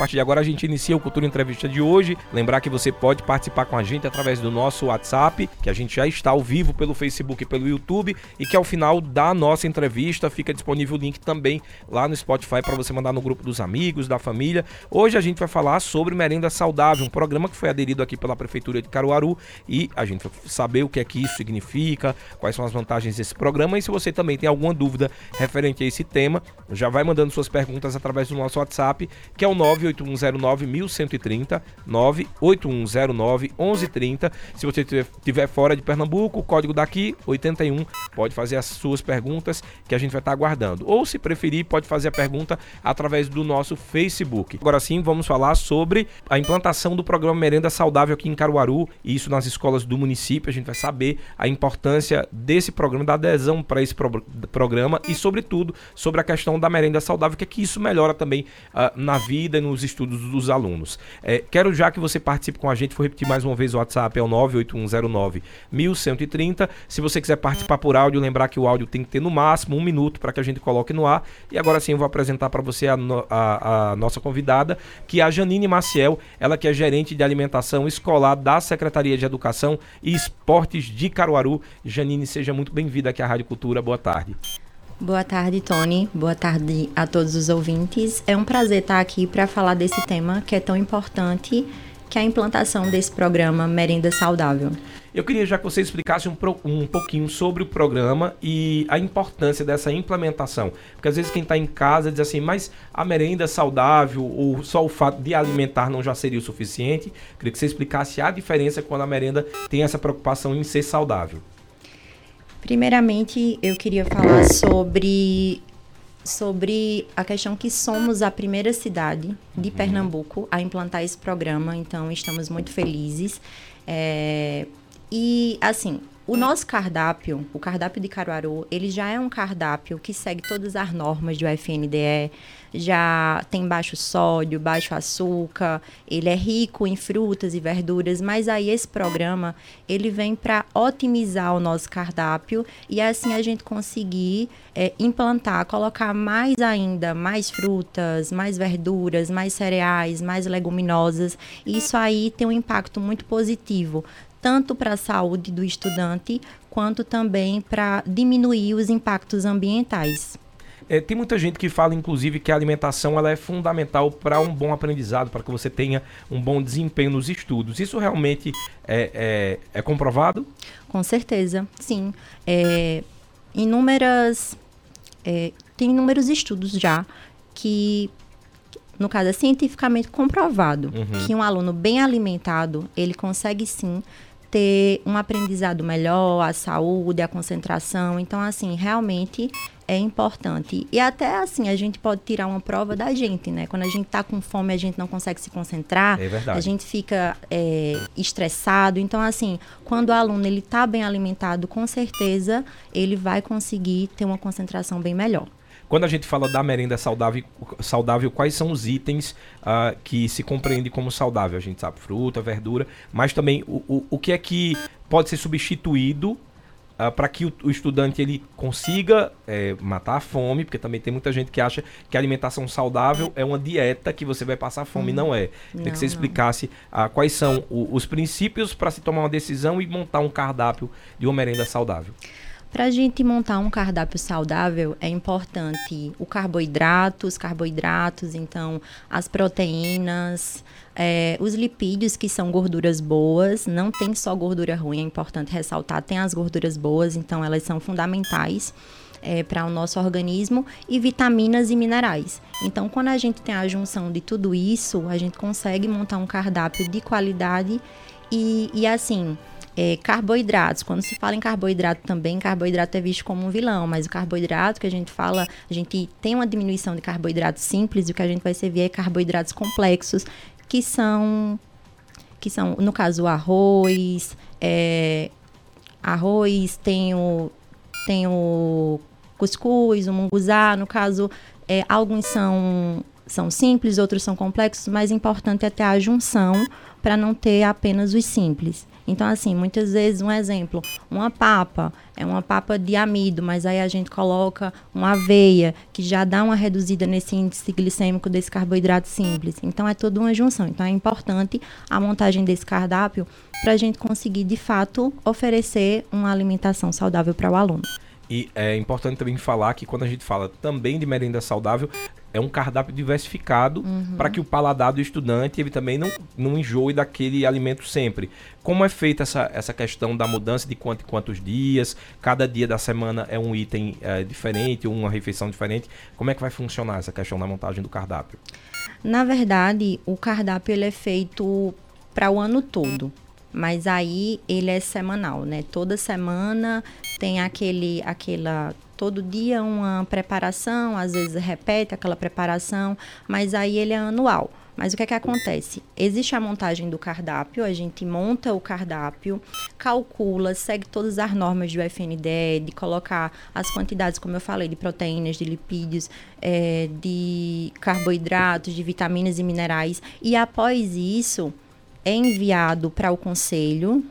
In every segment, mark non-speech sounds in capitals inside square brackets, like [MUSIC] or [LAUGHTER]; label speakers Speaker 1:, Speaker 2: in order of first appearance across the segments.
Speaker 1: A partir de agora a gente inicia o Cultura Entrevista de hoje. Lembrar que você pode participar com a gente através do nosso WhatsApp, que a gente já está ao vivo pelo Facebook e pelo YouTube, e que ao final da nossa entrevista fica disponível o link também lá no Spotify para você mandar no grupo dos amigos, da família. Hoje a gente vai falar sobre merenda saudável, um programa que foi aderido aqui pela Prefeitura de Caruaru e a gente vai saber o que é que isso significa, quais são as vantagens desse programa e se você também tem alguma dúvida referente a esse tema, já vai mandando suas perguntas através do nosso WhatsApp, que é o 9 98109 1130, 98109 1130. Se você estiver fora de Pernambuco, o código daqui 81, pode fazer as suas perguntas que a gente vai estar aguardando. Ou se preferir, pode fazer a pergunta através do nosso Facebook. Agora sim, vamos falar sobre a implantação do programa Merenda Saudável aqui em Caruaru, e isso nas escolas do município. A gente vai saber a importância desse programa, da adesão para esse pro programa e, sobretudo, sobre a questão da merenda saudável, que é que isso melhora também uh, na vida e nos estudos dos alunos. É, quero já que você participe com a gente, vou repetir mais uma vez o WhatsApp, é o 98109 1130. Se você quiser participar por áudio, lembrar que o áudio tem que ter no máximo um minuto para que a gente coloque no ar. E agora sim eu vou apresentar para você a, no, a, a, nossa convidada, que é a Janine Maciel, ela que é gerente de alimentação escolar da Secretaria de Educação e Esportes de Caruaru. Janine, seja muito bem-vinda aqui à Rádio Cultura. Boa tarde.
Speaker 2: Boa tarde, Tony. Boa tarde a todos os ouvintes. É um prazer estar aqui para falar desse tema que é tão importante, que é a implantação desse programa Merenda Saudável.
Speaker 1: Eu queria já que você explicasse um, um pouquinho sobre o programa e a importância dessa implementação. Porque às vezes quem está em casa diz assim, mas a merenda saudável ou só o fato de alimentar não já seria o suficiente? Queria que você explicasse a diferença quando a merenda tem essa preocupação em ser saudável.
Speaker 2: Primeiramente, eu queria falar sobre sobre a questão que somos a primeira cidade de uhum. Pernambuco a implantar esse programa, então estamos muito felizes. É, e assim, o nosso cardápio, o cardápio de Caruaru, ele já é um cardápio que segue todas as normas do FNDE, já tem baixo sódio, baixo açúcar, ele é rico em frutas e verduras, mas aí esse programa, ele vem para otimizar o nosso cardápio e assim a gente conseguir é, implantar, colocar mais ainda, mais frutas, mais verduras, mais cereais, mais leguminosas. Isso aí tem um impacto muito positivo, tanto para a saúde do estudante, quanto também para diminuir os impactos ambientais.
Speaker 1: É, tem muita gente que fala, inclusive, que a alimentação ela é fundamental para um bom aprendizado, para que você tenha um bom desempenho nos estudos. Isso realmente é, é, é comprovado?
Speaker 2: Com certeza, sim. É, inúmeras, é, tem inúmeros estudos já que no caso é cientificamente comprovado uhum. que um aluno bem alimentado ele consegue sim ter um aprendizado melhor, a saúde, a concentração. Então, assim, realmente é importante. E até assim, a gente pode tirar uma prova da gente, né? Quando a gente está com fome, a gente não consegue se concentrar, é a gente fica é, estressado. Então, assim, quando o aluno ele está bem alimentado, com certeza ele vai conseguir ter uma concentração bem melhor.
Speaker 1: Quando a gente fala da merenda saudável, saudável quais são os itens uh, que se compreende como saudável? A gente sabe fruta, verdura, mas também o, o, o que é que pode ser substituído uh, para que o, o, estudante ele consiga é, matar a fome, porque também tem muita gente que acha que a alimentação saudável é uma dieta que você vai passar fome, hum, não é. Queria que você explicasse uh, quais são o, os princípios para se tomar uma decisão e montar um cardápio de uma merenda saudável.
Speaker 2: Para a gente montar um cardápio saudável, é importante o carboidrato, os carboidratos, então as proteínas, é, os lipídios, que são gorduras boas, não tem só gordura ruim, é importante ressaltar, tem as gorduras boas, então elas são fundamentais. É, para o nosso organismo e vitaminas e minerais. Então, quando a gente tem a junção de tudo isso, a gente consegue montar um cardápio de qualidade e, e assim, é, carboidratos. Quando se fala em carboidrato também, carboidrato é visto como um vilão, mas o carboidrato que a gente fala, a gente tem uma diminuição de carboidratos simples e o que a gente vai servir é carboidratos complexos, que são, que são no caso, arroz, é, arroz, tem o, tem o cuscuz, o munguzá, no caso, é, alguns são são simples, outros são complexos, mas importante é ter a junção para não ter apenas os simples. Então, assim, muitas vezes, um exemplo, uma papa, é uma papa de amido, mas aí a gente coloca uma aveia, que já dá uma reduzida nesse índice glicêmico desse carboidrato simples. Então, é toda uma junção. Então, é importante a montagem desse cardápio para a gente conseguir, de fato, oferecer uma alimentação saudável para o aluno.
Speaker 1: E é importante também falar que quando a gente fala também de merenda saudável, é um cardápio diversificado uhum. para que o paladar do estudante ele também não, não enjoe daquele alimento sempre. Como é feita essa, essa questão da mudança de quanto quantos dias? Cada dia da semana é um item é, diferente, uma refeição diferente. Como é que vai funcionar essa questão da montagem do cardápio?
Speaker 2: Na verdade, o cardápio ele é feito para o ano todo mas aí ele é semanal, né? Toda semana tem aquele, aquela todo dia uma preparação, às vezes repete aquela preparação, mas aí ele é anual. Mas o que é que acontece? Existe a montagem do cardápio, a gente monta o cardápio, calcula, segue todas as normas do FNDE, de colocar as quantidades, como eu falei, de proteínas, de lipídios, é, de carboidratos, de vitaminas e minerais. E após isso, é enviado para o conselho,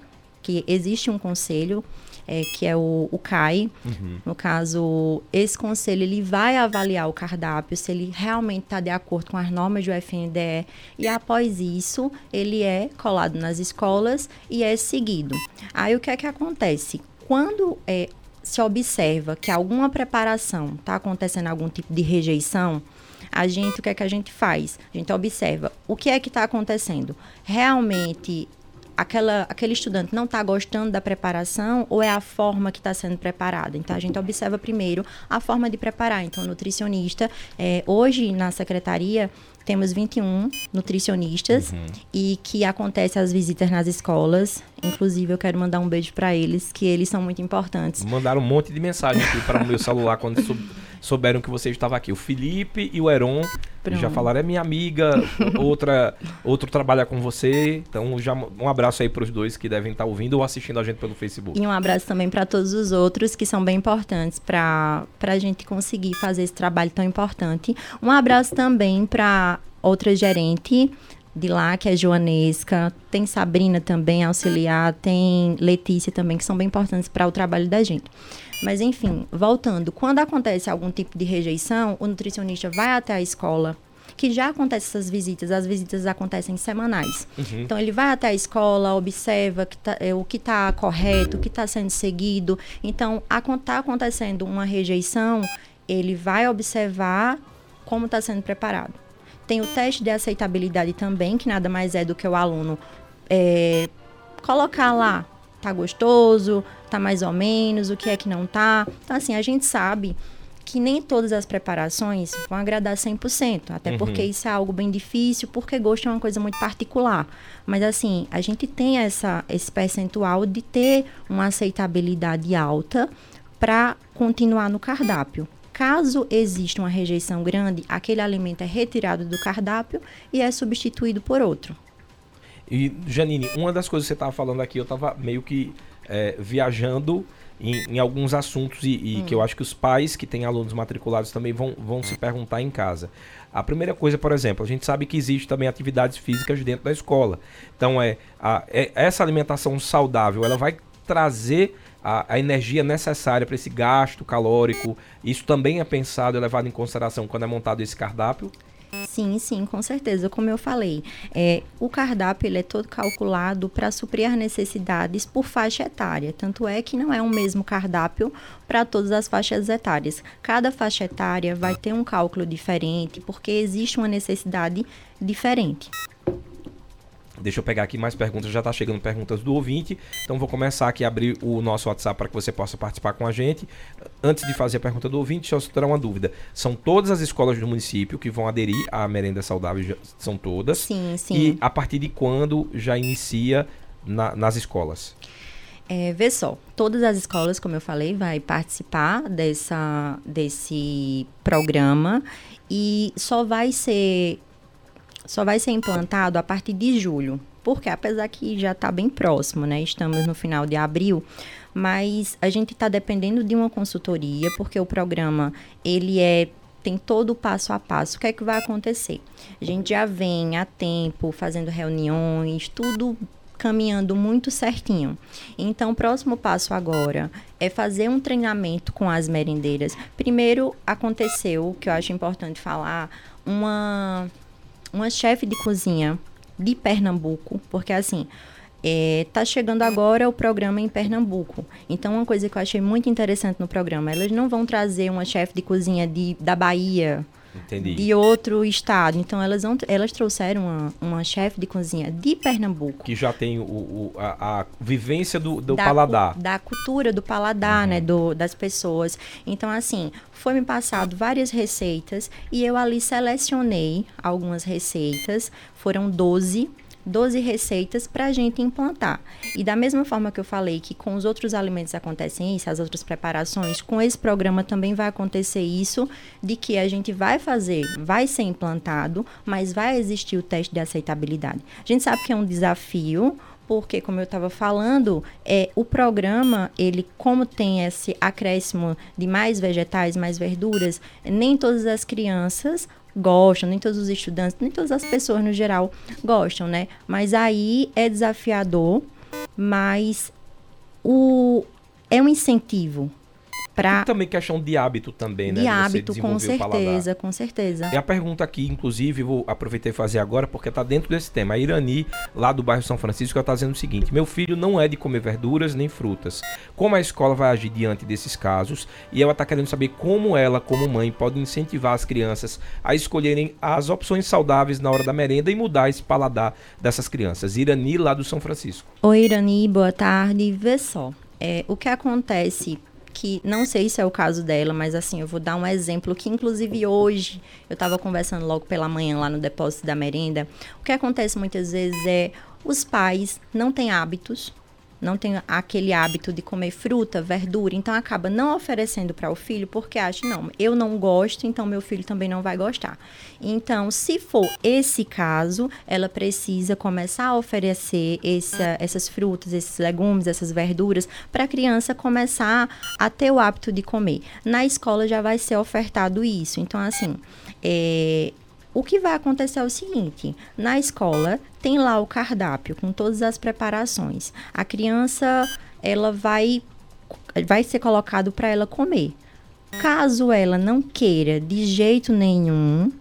Speaker 2: que existe um conselho, é, que é o, o CAI. Uhum. No caso, esse conselho ele vai avaliar o cardápio, se ele realmente está de acordo com as normas do FNDE, e após isso, ele é colado nas escolas e é seguido. Aí o que é que acontece? Quando é, se observa que alguma preparação está acontecendo algum tipo de rejeição, a gente, o que é que a gente faz? A gente observa o que é que está acontecendo. Realmente aquela, aquele estudante não está gostando da preparação ou é a forma que está sendo preparada. Então, a gente observa primeiro a forma de preparar. Então, o nutricionista, é, hoje na secretaria, temos 21 nutricionistas uhum. e que acontece as visitas nas escolas. Inclusive, eu quero mandar um beijo para eles, que eles são muito importantes.
Speaker 1: Mandaram um monte de mensagem aqui para o meu celular quando souberam que você estava aqui. O Felipe e o Heron Pronto. já falaram, é minha amiga, [LAUGHS] outra, outro trabalha com você. Então, já um abraço aí para os dois que devem estar ouvindo ou assistindo a gente pelo Facebook.
Speaker 2: E um abraço também para todos os outros que são bem importantes para a gente conseguir fazer esse trabalho tão importante. Um abraço também para outra gerente de lá, que é Joanesca, tem Sabrina também, auxiliar, tem Letícia também, que são bem importantes para o trabalho da gente. Mas enfim, voltando, quando acontece algum tipo de rejeição, o nutricionista vai até a escola, que já acontece essas visitas, as visitas acontecem semanais. Uhum. Então ele vai até a escola, observa que tá, é, o que está correto, o que está sendo seguido. Então, está acontecendo uma rejeição, ele vai observar como está sendo preparado. Tem o teste de aceitabilidade também, que nada mais é do que o aluno é, colocar lá, tá gostoso, tá mais ou menos, o que é que não tá. Então, assim, a gente sabe que nem todas as preparações vão agradar 100%, até uhum. porque isso é algo bem difícil, porque gosto é uma coisa muito particular. Mas assim, a gente tem essa esse percentual de ter uma aceitabilidade alta para continuar no cardápio. Caso exista uma rejeição grande, aquele alimento é retirado do cardápio e é substituído por outro.
Speaker 1: E Janine, uma das coisas que você estava falando aqui, eu estava meio que é, viajando em, em, alguns assuntos e, e hum. que eu acho que os pais que têm alunos matriculados também vão, vão se perguntar em casa. A primeira coisa, por exemplo, a gente sabe que existe também atividades físicas dentro da escola. Então, é, a, é essa alimentação saudável, ela vai trazer a, a energia necessária para esse gasto calórico. Isso também é pensado e levado em consideração quando é montado esse cardápio?
Speaker 2: Sim, sim, com certeza. Como eu falei, é, o cardápio ele é todo calculado para suprir as necessidades por faixa etária. Tanto é que não é o mesmo cardápio para todas as faixas etárias. Cada faixa etária vai ter um cálculo diferente, porque existe uma necessidade diferente.
Speaker 1: Deixa eu pegar aqui mais perguntas, já está chegando perguntas do ouvinte. Então vou começar aqui a abrir o nosso WhatsApp para que você possa participar com a gente. Antes de fazer a pergunta do ouvinte, deixa eu tirar uma dúvida. São todas as escolas do município que vão aderir à merenda saudável? São todas?
Speaker 2: Sim, sim.
Speaker 1: E a partir de quando já inicia na, nas escolas?
Speaker 2: É, vê só, todas as escolas, como eu falei, vai participar dessa, desse programa e só vai ser só vai ser implantado a partir de julho. Porque apesar que já está bem próximo, né? Estamos no final de abril, mas a gente está dependendo de uma consultoria, porque o programa ele é tem todo o passo a passo. O que é que vai acontecer? A gente já vem há tempo fazendo reuniões, tudo caminhando muito certinho. Então, o próximo passo agora é fazer um treinamento com as merendeiras. Primeiro, aconteceu, que eu acho importante falar, uma, uma chefe de cozinha de Pernambuco, porque assim, é, tá chegando agora o programa em Pernambuco. Então, uma coisa que eu achei muito interessante no programa, elas não vão trazer uma chefe de cozinha de, da Bahia Entendi. de outro estado. Então, elas, elas trouxeram uma, uma chefe de cozinha de Pernambuco.
Speaker 1: Que já tem o, o a, a, vivência do, do da, paladar.
Speaker 2: Da cultura do paladar, uhum. né? Do, das pessoas. Então, assim, foi me passado várias receitas e eu ali selecionei algumas receitas. Foram 12 12 receitas para a gente implantar. E da mesma forma que eu falei que com os outros alimentos acontecem isso, as outras preparações, com esse programa também vai acontecer isso, de que a gente vai fazer, vai ser implantado, mas vai existir o teste de aceitabilidade. A gente sabe que é um desafio, porque como eu estava falando, é o programa ele como tem esse acréscimo de mais vegetais, mais verduras, nem todas as crianças gostam, nem todos os estudantes, nem todas as pessoas no geral gostam, né? Mas aí é desafiador, mas o é um incentivo
Speaker 1: E também questão de hábito também,
Speaker 2: né? De hábito, com certeza, com certeza.
Speaker 1: E a pergunta aqui, inclusive, vou aproveitar e fazer agora, porque está dentro desse tema. A Irani, lá do bairro São Francisco, está dizendo o seguinte: meu filho não é de comer verduras nem frutas. Como a escola vai agir diante desses casos? E ela está querendo saber como ela, como mãe, pode incentivar as crianças a escolherem as opções saudáveis na hora da merenda e mudar esse paladar dessas crianças. Irani, lá do São Francisco.
Speaker 2: Oi, Irani, boa tarde. Vê só. É, o que acontece que não sei se é o caso dela, mas assim, eu vou dar um exemplo que inclusive hoje eu estava conversando logo pela manhã lá no depósito da merenda. O que acontece muitas vezes é os pais não têm hábitos não tem aquele hábito de comer fruta, verdura, então acaba não oferecendo para o filho porque acha, não, eu não gosto, então meu filho também não vai gostar. Então, se for esse caso, ela precisa começar a oferecer essa, essas frutas, esses legumes, essas verduras, para a criança começar a ter o hábito de comer. Na escola já vai ser ofertado isso. Então, assim, é, o que vai acontecer é o seguinte: na escola tem lá o cardápio com todas as preparações. A criança ela vai vai ser colocado para ela comer. Caso ela não queira de jeito nenhum,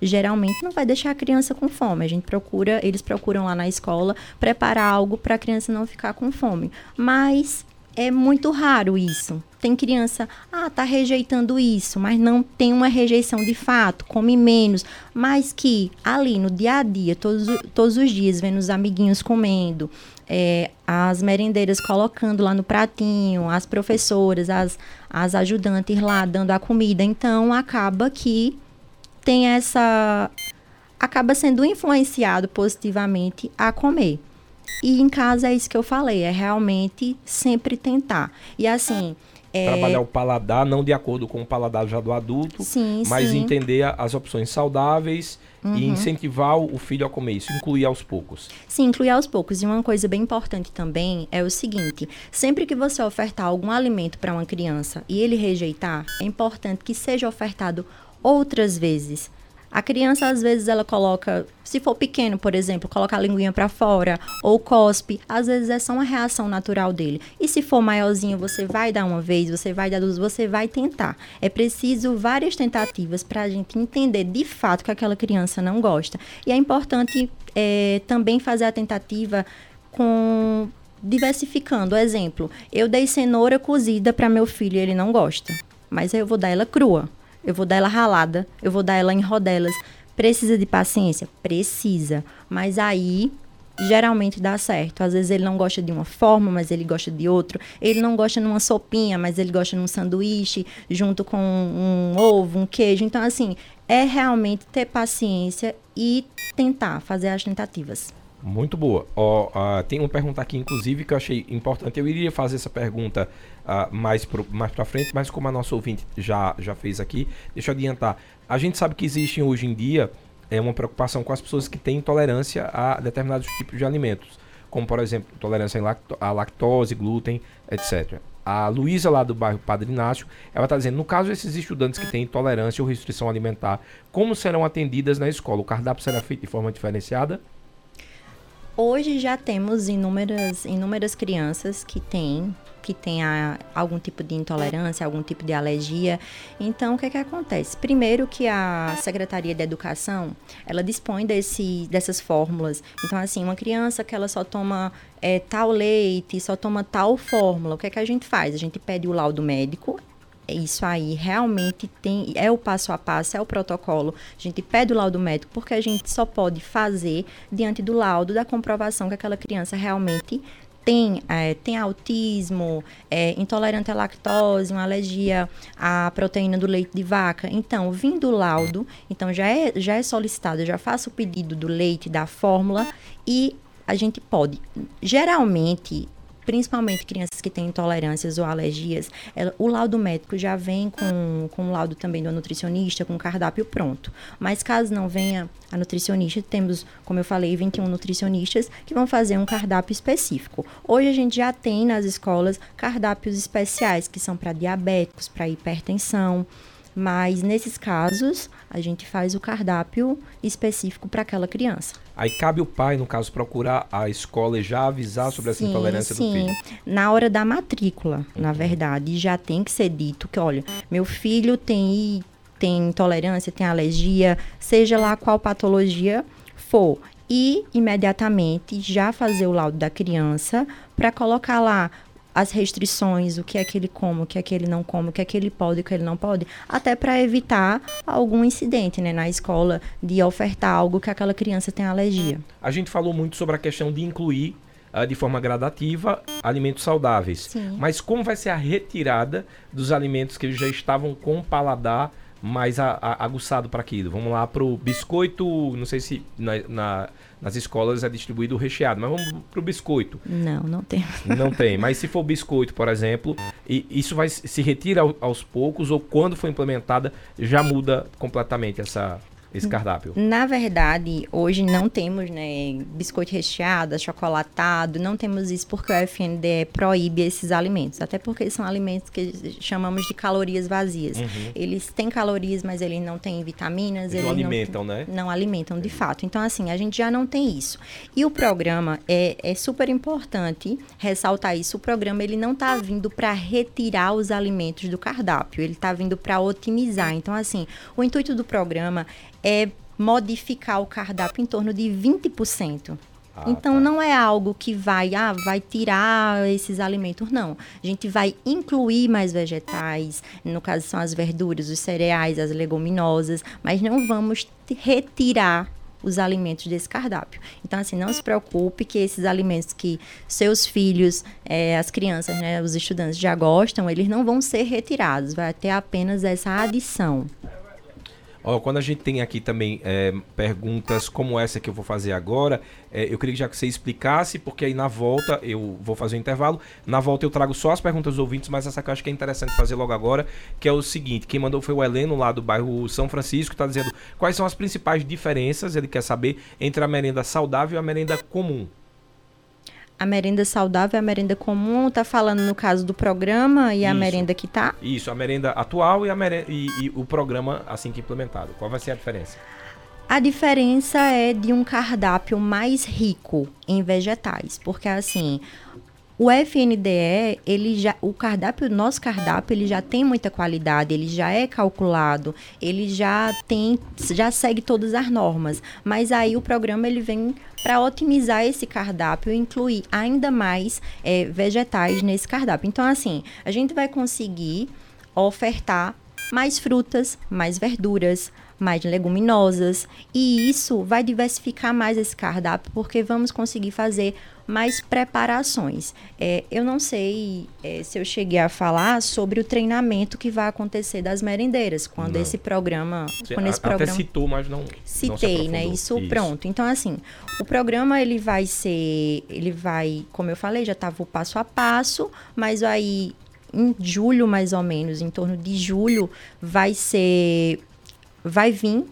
Speaker 2: geralmente não vai deixar a criança com fome. A gente procura, eles procuram lá na escola preparar algo para a criança não ficar com fome. Mas é muito raro isso. Tem criança, ah, tá rejeitando isso, mas não tem uma rejeição de fato, come menos, mas que ali no dia a dia, todos, todos os dias, vendo os amiguinhos comendo, é, as merendeiras colocando lá no pratinho, as professoras, as, as ajudantes lá dando a comida, então acaba que tem essa. acaba sendo influenciado positivamente a comer. E em casa é isso que eu falei, é realmente sempre tentar. E assim. É...
Speaker 1: Trabalhar o paladar, não de acordo com o paladar já do adulto,
Speaker 2: sim,
Speaker 1: mas
Speaker 2: sim.
Speaker 1: entender as opções saudáveis uhum. e incentivar o filho a comer isso, incluir aos poucos.
Speaker 2: Sim, incluir aos poucos. E uma coisa bem importante também é o seguinte: sempre que você ofertar algum alimento para uma criança e ele rejeitar, é importante que seja ofertado outras vezes a criança, às vezes, ela coloca, se for pequeno, por exemplo, coloca a linguinha para fora ou cospe, às vezes é só uma reação natural dele. E se for maiorzinho, você vai dar uma vez, você vai dar duas, você vai tentar. É preciso várias tentativas para a gente entender de fato que aquela criança não gosta. E é importante é, também fazer a tentativa com diversificando. Exemplo, eu dei cenoura cozida para meu filho, ele não gosta, mas eu vou dar ela crua eu vou dar ela ralada, eu vou dar ela em rodelas. Precisa de paciência? Precisa. Mas aí geralmente dá certo. Às vezes ele não gosta de uma forma, mas ele gosta de outro. Ele não gosta numa sopinha, mas ele gosta num sanduíche, junto com um ovo, um queijo. Então, assim, é realmente ter paciência e tentar fazer as tentativas.
Speaker 1: Muito boa. Uh, tem uma pergunta aqui, inclusive, que eu achei importante. Eu iria fazer essa pergunta uh, mais, pro, mais pra frente, mas como a nossa ouvinte já, já fez aqui, deixa eu adiantar. A gente sabe que existem hoje em dia é uma preocupação com as pessoas que têm intolerância a determinados tipos de alimentos, como, por exemplo, tolerância à lactose, glúten, etc. a Luísa, lá do bairro Padre Inácio, ela está dizendo: no caso desses estudantes que têm intolerância ou restrição alimentar, como serão atendidas na escola? O cardápio será feito de forma diferenciada?
Speaker 2: Hoje já temos inúmeras, inúmeras crianças que têm que tenha algum tipo de intolerância, algum tipo de alergia. Então, o que é que acontece? Primeiro que a Secretaria de Educação, ela dispõe desse, dessas fórmulas. Então, assim, uma criança que ela só toma é, tal leite, só toma tal fórmula, o que é que a gente faz? A gente pede o laudo médico, isso aí realmente tem é o passo a passo, é o protocolo. A gente pede o laudo médico porque a gente só pode fazer diante do laudo da comprovação que aquela criança realmente tem, é, tem autismo, é, intolerante à lactose, uma alergia à proteína do leite de vaca. Então, vindo o laudo, então já é, já é solicitado, eu já faço o pedido do leite, da fórmula e a gente pode. Geralmente, principalmente crianças que têm intolerâncias ou alergias, ela, o laudo médico já vem com, com o laudo também do nutricionista, com o cardápio pronto. Mas caso não venha a nutricionista, temos, como eu falei, 21 nutricionistas que vão fazer um cardápio específico. Hoje a gente já tem nas escolas cardápios especiais, que são para diabéticos, para hipertensão. Mas nesses casos, a gente faz o cardápio específico para aquela criança.
Speaker 1: Aí cabe o pai, no caso, procurar a escola e já avisar sobre sim, essa intolerância
Speaker 2: sim.
Speaker 1: do filho.
Speaker 2: Na hora da matrícula, uhum. na verdade, já tem que ser dito que, olha, meu filho tem tem intolerância, tem alergia, seja lá qual patologia for, e imediatamente já fazer o laudo da criança para colocar lá as restrições, o que é que ele come, o que é que ele não come, o que é que ele pode, o que ele não pode, até para evitar algum incidente né, na escola de ofertar algo que aquela criança tem alergia.
Speaker 1: A gente falou muito sobre a questão de incluir uh, de forma gradativa alimentos saudáveis. Sim. Mas como vai ser a retirada dos alimentos que já estavam com o paladar mais a, a, aguçado para aquilo? Vamos lá para o biscoito, não sei se na, na nas escolas é distribuído recheado, mas vamos pro biscoito.
Speaker 2: Não, não tem.
Speaker 1: Não tem, mas se for biscoito, por exemplo, e isso vai se retira aos poucos ou quando for implementada já muda completamente essa esse cardápio?
Speaker 2: Na verdade, hoje não temos, né, biscoito recheado, chocolatado, não temos isso porque o FNDE proíbe esses alimentos, até porque são alimentos que chamamos de calorias vazias. Uhum. Eles têm calorias, mas eles não têm vitaminas.
Speaker 1: Eles, não alimentam,
Speaker 2: não,
Speaker 1: né?
Speaker 2: Não alimentam, de fato. Então, assim, a gente já não tem isso. E o programa, é, é super importante ressaltar isso, o programa ele não está vindo para retirar os alimentos do cardápio, ele está vindo para otimizar. Então, assim, o intuito do programa é modificar o cardápio em torno de 20%. Ah, então tá. não é algo que vai, ah, vai tirar esses alimentos, não. A gente vai incluir mais vegetais, no caso são as verduras, os cereais, as leguminosas, mas não vamos retirar os alimentos desse cardápio. Então, assim, não se preocupe que esses alimentos que seus filhos, é, as crianças, né, os estudantes já gostam, eles não vão ser retirados, vai ter apenas essa adição.
Speaker 1: Ó, quando a gente tem aqui também é, perguntas como essa que eu vou fazer agora, é, eu queria que já que você explicasse, porque aí na volta eu vou fazer o um intervalo. Na volta eu trago só as perguntas dos ouvintes, mas essa que eu acho que é interessante fazer logo agora, que é o seguinte: quem mandou foi o Heleno lá do bairro São Francisco, está dizendo quais são as principais diferenças, ele quer saber, entre a merenda saudável e a merenda comum
Speaker 2: a merenda saudável e a merenda comum, tá falando no caso do programa e Isso. a merenda que tá?
Speaker 1: Isso, a merenda atual e, a merenda, e, e o programa assim que implementado. Qual vai ser a diferença?
Speaker 2: A diferença é de um cardápio mais rico em vegetais, porque assim, o FNDE, ele já, o cardápio, o nosso cardápio, ele já tem muita qualidade, ele já é calculado, ele já tem, já segue todas as normas. Mas aí o programa ele vem para otimizar esse cardápio incluir ainda mais é, vegetais nesse cardápio. Então, assim, a gente vai conseguir ofertar mais frutas, mais verduras, mais leguminosas. E isso vai diversificar mais esse cardápio, porque vamos conseguir fazer mais preparações. É, eu não sei é, se eu cheguei a falar sobre o treinamento que vai acontecer das merendeiras quando não. esse programa, Você quando esse
Speaker 1: até
Speaker 2: programa
Speaker 1: citou, mas não
Speaker 2: citei,
Speaker 1: não
Speaker 2: né? Isso, isso, pronto. Então assim, o programa ele vai ser, ele vai, como eu falei, já estava o passo a passo, mas aí em julho mais ou menos, em torno de julho, vai ser vai vir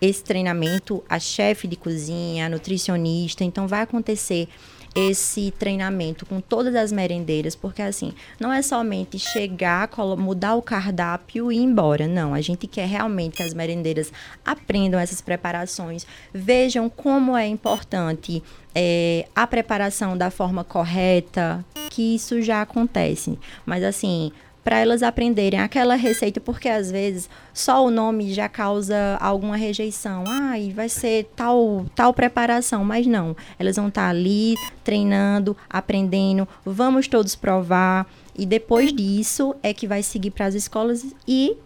Speaker 2: esse treinamento, a chefe de cozinha, a nutricionista, então vai acontecer esse treinamento com todas as merendeiras, porque assim, não é somente chegar, mudar o cardápio e ir embora. Não, a gente quer realmente que as merendeiras aprendam essas preparações, vejam como é importante é, a preparação da forma correta, que isso já acontece. Mas assim, para elas aprenderem aquela receita, porque às vezes só o nome já causa alguma rejeição. Ah, e vai ser tal, tal preparação, mas não. Elas vão estar tá ali treinando, aprendendo, vamos todos provar e depois disso é que vai seguir para as escolas e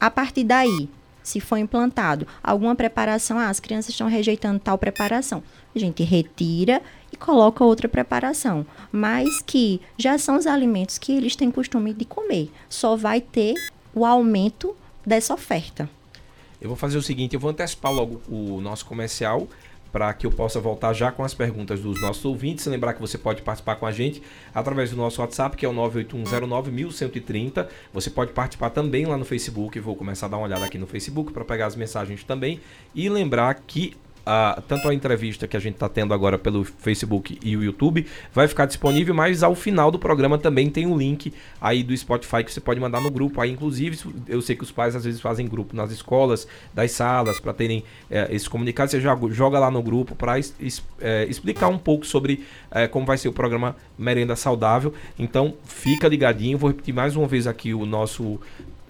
Speaker 2: a partir daí, se for implantado alguma preparação, ah, as crianças estão rejeitando tal preparação, a gente retira e coloca outra preparação, mas que já são os alimentos que eles têm costume de comer. Só vai ter o aumento dessa oferta.
Speaker 1: Eu vou fazer o seguinte, eu vou antecipar logo o nosso comercial para que eu possa voltar já com as perguntas dos nossos ouvintes. Lembrar que você pode participar com a gente através do nosso WhatsApp, que é o 981091130. Você pode participar também lá no Facebook. Vou começar a dar uma olhada aqui no Facebook para pegar as mensagens também. E lembrar que a, tanto a entrevista que a gente está tendo agora pelo Facebook e o YouTube vai ficar disponível, mas ao final do programa também tem um link aí do Spotify que você pode mandar no grupo. Aí, inclusive, eu sei que os pais às vezes fazem grupo nas escolas, das salas, para terem é, esses comunicados. Você já joga lá no grupo para é, explicar um pouco sobre é, como vai ser o programa Merenda Saudável. Então, fica ligadinho. Vou repetir mais uma vez aqui o nosso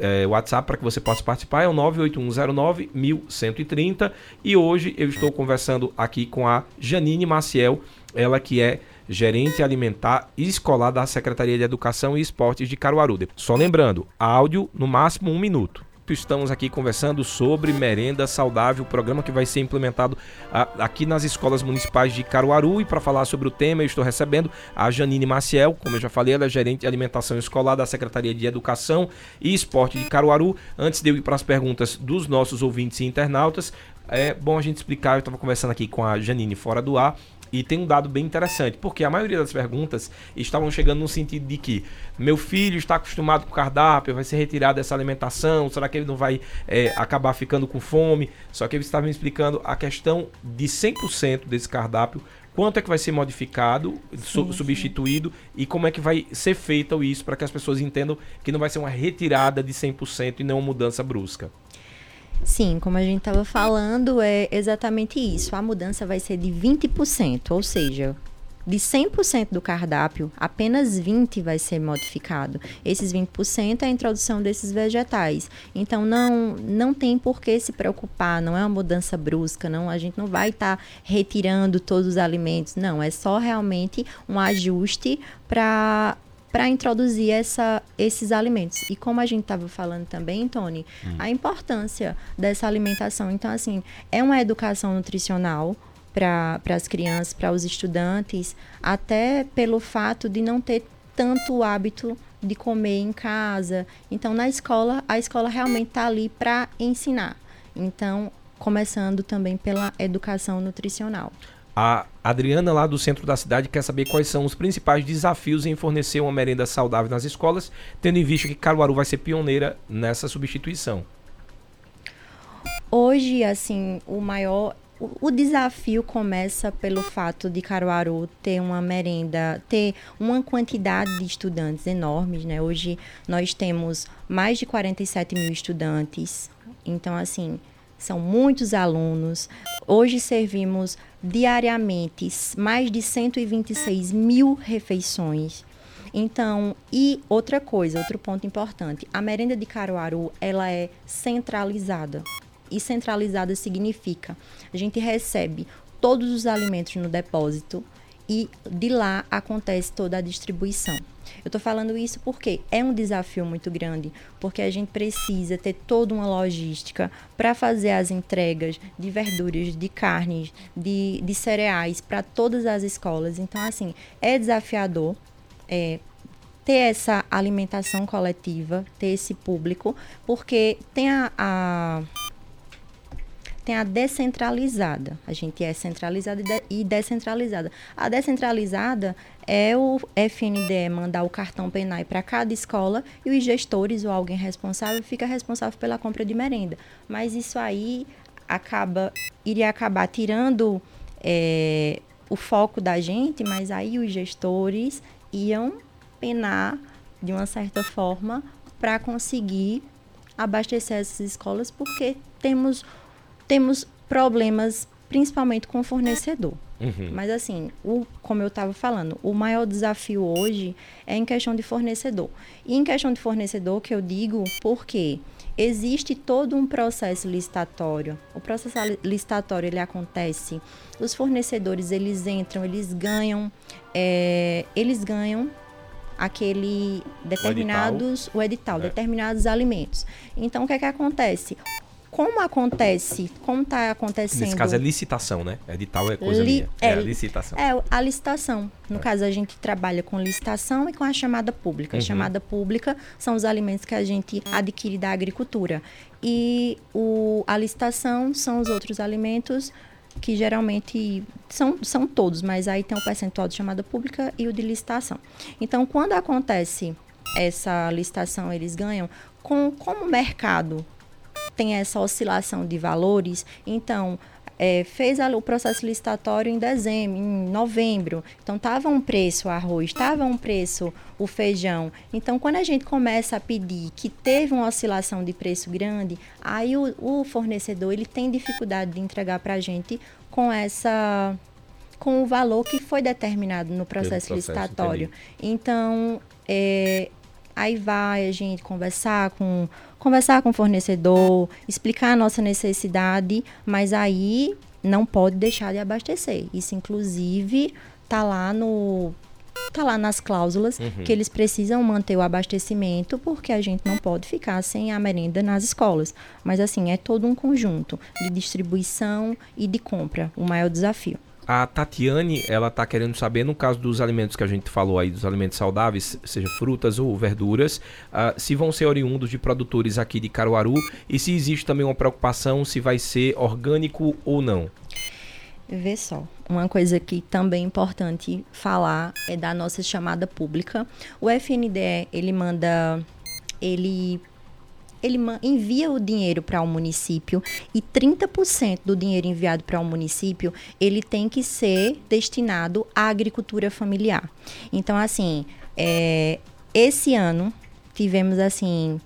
Speaker 1: é, WhatsApp para que você possa participar é o 98109-1130. E hoje eu estou conversando aqui com a Janine Maciel, ela que é gerente alimentar e escolar da Secretaria de Educação e Esportes de Caruaru. Só lembrando, áudio no máximo um minuto estamos aqui conversando sobre merenda saudável, programa que vai ser implementado a, aqui nas escolas municipais de Caruaru. E para falar sobre o tema, eu estou recebendo a Janine Maciel, como eu já falei, ela é gerente de alimentação escolar da Secretaria de Educação e Esporte de Caruaru. Antes de eu ir para as perguntas dos nossos ouvintes e internautas, é bom a gente explicar. Eu estava conversando aqui com a Janine fora do ar e tem um dado bem interessante, porque a maioria das perguntas estavam chegando no sentido de que meu filho está acostumado com cardápio, vai ser retirado dessa alimentação, será que ele não vai é, acabar ficando com fome? Só que eles estavam me explicando a questão de 100% desse cardápio, quanto é que vai ser modificado, sim, substituído sim. e como é que vai ser feito isso para que as pessoas entendam que não vai ser uma retirada de 100% e não uma mudança brusca.
Speaker 2: Sim, como a gente estava falando, é exatamente isso. A mudança vai ser de 20%, ou seja, de 100% do cardápio, apenas 20 vai ser modificado. Esses 20% é a introdução desses vegetais. Então não não tem por que se preocupar, não é uma mudança brusca, não, a gente não vai estar tá retirando todos os alimentos, não, é só realmente um ajuste para para introduzir essa, esses alimentos. E como a gente estava falando também, Tony, hum. a importância dessa alimentação. Então, assim, é uma educação nutricional para as crianças, para os estudantes, até pelo fato de não ter tanto hábito de comer em casa. Então, na escola, a escola realmente está ali para ensinar. Então, começando também pela educação nutricional.
Speaker 1: A Adriana, lá do centro da cidade, quer saber quais são os principais desafios em fornecer uma merenda saudável nas escolas, tendo em vista que Caruaru vai ser pioneira nessa substituição.
Speaker 2: Hoje, assim, o maior o desafio começa pelo fato de Caruaru ter uma merenda, ter uma quantidade de estudantes enormes, né? Hoje nós temos mais de 47 mil estudantes. Então, assim, são muitos alunos. Hoje servimos diariamente mais de 126 mil refeições. Então, e outra coisa, outro ponto importante, a merenda de Caruaru, ela é centralizada. E centralizada significa, a gente recebe todos os alimentos no depósito e de lá acontece toda a distribuição. Eu estou falando isso porque é um desafio muito grande, porque a gente precisa ter toda uma logística para fazer as entregas de verduras, de carnes, de, de cereais para todas as escolas. Então, assim, é desafiador. É, ter essa alimentação coletiva, ter esse público, porque tem a, a tem a descentralizada. A gente é centralizada e descentralizada. A descentralizada é o FNDE mandar o cartão PENAI para cada escola e os gestores ou alguém responsável fica responsável pela compra de merenda. Mas isso aí acaba iria acabar tirando é, o foco da gente, mas aí os gestores iam penar de uma certa forma para conseguir abastecer essas escolas, porque temos, temos problemas principalmente com o fornecedor. Uhum. Mas assim, o, como eu estava falando, o maior desafio hoje é em questão de fornecedor. E em questão de fornecedor que eu digo porque existe todo um processo licitatório. O processo licitatório ele acontece, os fornecedores eles entram, eles ganham, é, eles ganham aquele determinados o edital, o edital é. determinados alimentos. Então o que é que acontece? Como acontece, como está acontecendo...
Speaker 1: Nesse caso é licitação, né? Edital é coisa Li, minha. É, é, a licitação.
Speaker 2: É, a licitação. No é. caso, a gente trabalha com licitação e com a chamada pública. Uhum. A chamada pública são os alimentos que a gente adquire da agricultura. E o, a licitação são os outros alimentos que geralmente são, são todos, mas aí tem o percentual de chamada pública e o de licitação. Então, quando acontece essa licitação, eles ganham, com, como o mercado tem essa oscilação de valores, então é, fez a, o processo licitatório em dezembro, em novembro. Então estava um preço o arroz, estava um preço o feijão. Então quando a gente começa a pedir que teve uma oscilação de preço grande, aí o, o fornecedor ele tem dificuldade de entregar para a gente com essa com o valor que foi determinado no processo, processo licitatório. Entendi. Então é, aí vai a gente conversar com conversar com o fornecedor, explicar a nossa necessidade, mas aí não pode deixar de abastecer. Isso, inclusive, tá lá no tá lá nas cláusulas uhum. que eles precisam manter o abastecimento porque a gente não pode ficar sem a merenda nas escolas. Mas assim, é todo um conjunto de distribuição e de compra, o maior desafio.
Speaker 1: A Tatiane, ela está querendo saber, no caso dos alimentos que a gente falou aí, dos alimentos saudáveis, seja frutas ou verduras, uh, se vão ser oriundos de produtores aqui de Caruaru e se existe também uma preocupação se vai ser orgânico ou não.
Speaker 2: Vê só, uma coisa que também é importante falar é da nossa chamada pública. O FNDE, ele manda, ele ele envia o dinheiro para o um município e 30% do dinheiro enviado para o um município, ele tem que ser destinado à agricultura familiar. Então, assim, é, esse ano tivemos, assim,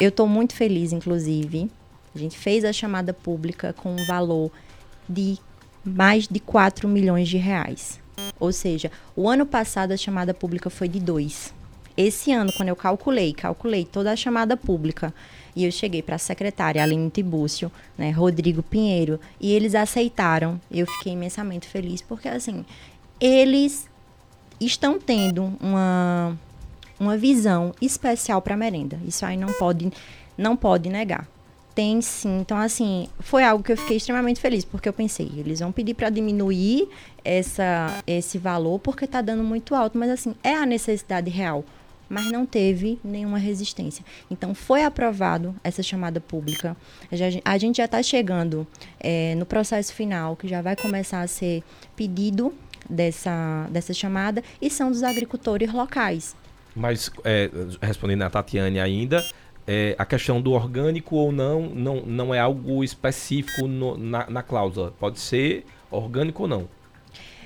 Speaker 2: eu estou muito feliz, inclusive, a gente fez a chamada pública com um valor de mais de 4 milhões de reais. Ou seja, o ano passado a chamada pública foi de 2 esse ano, quando eu calculei, calculei toda a chamada pública, e eu cheguei para a secretária Aline Tibúcio, né, Rodrigo Pinheiro, e eles aceitaram. Eu fiquei imensamente feliz, porque assim, eles estão tendo uma, uma visão especial para a merenda. Isso aí não pode, não pode negar. Tem sim. Então, assim, foi algo que eu fiquei extremamente feliz, porque eu pensei, eles vão pedir para diminuir essa, esse valor, porque está dando muito alto, mas assim, é a necessidade real mas não teve nenhuma resistência. Então, foi aprovado essa chamada pública. A gente já está chegando é, no processo final, que já vai começar a ser pedido dessa, dessa chamada, e são dos agricultores locais.
Speaker 1: Mas, é, respondendo a Tatiane ainda, é, a questão do orgânico ou não, não, não é algo específico no, na, na cláusula. Pode ser orgânico ou não.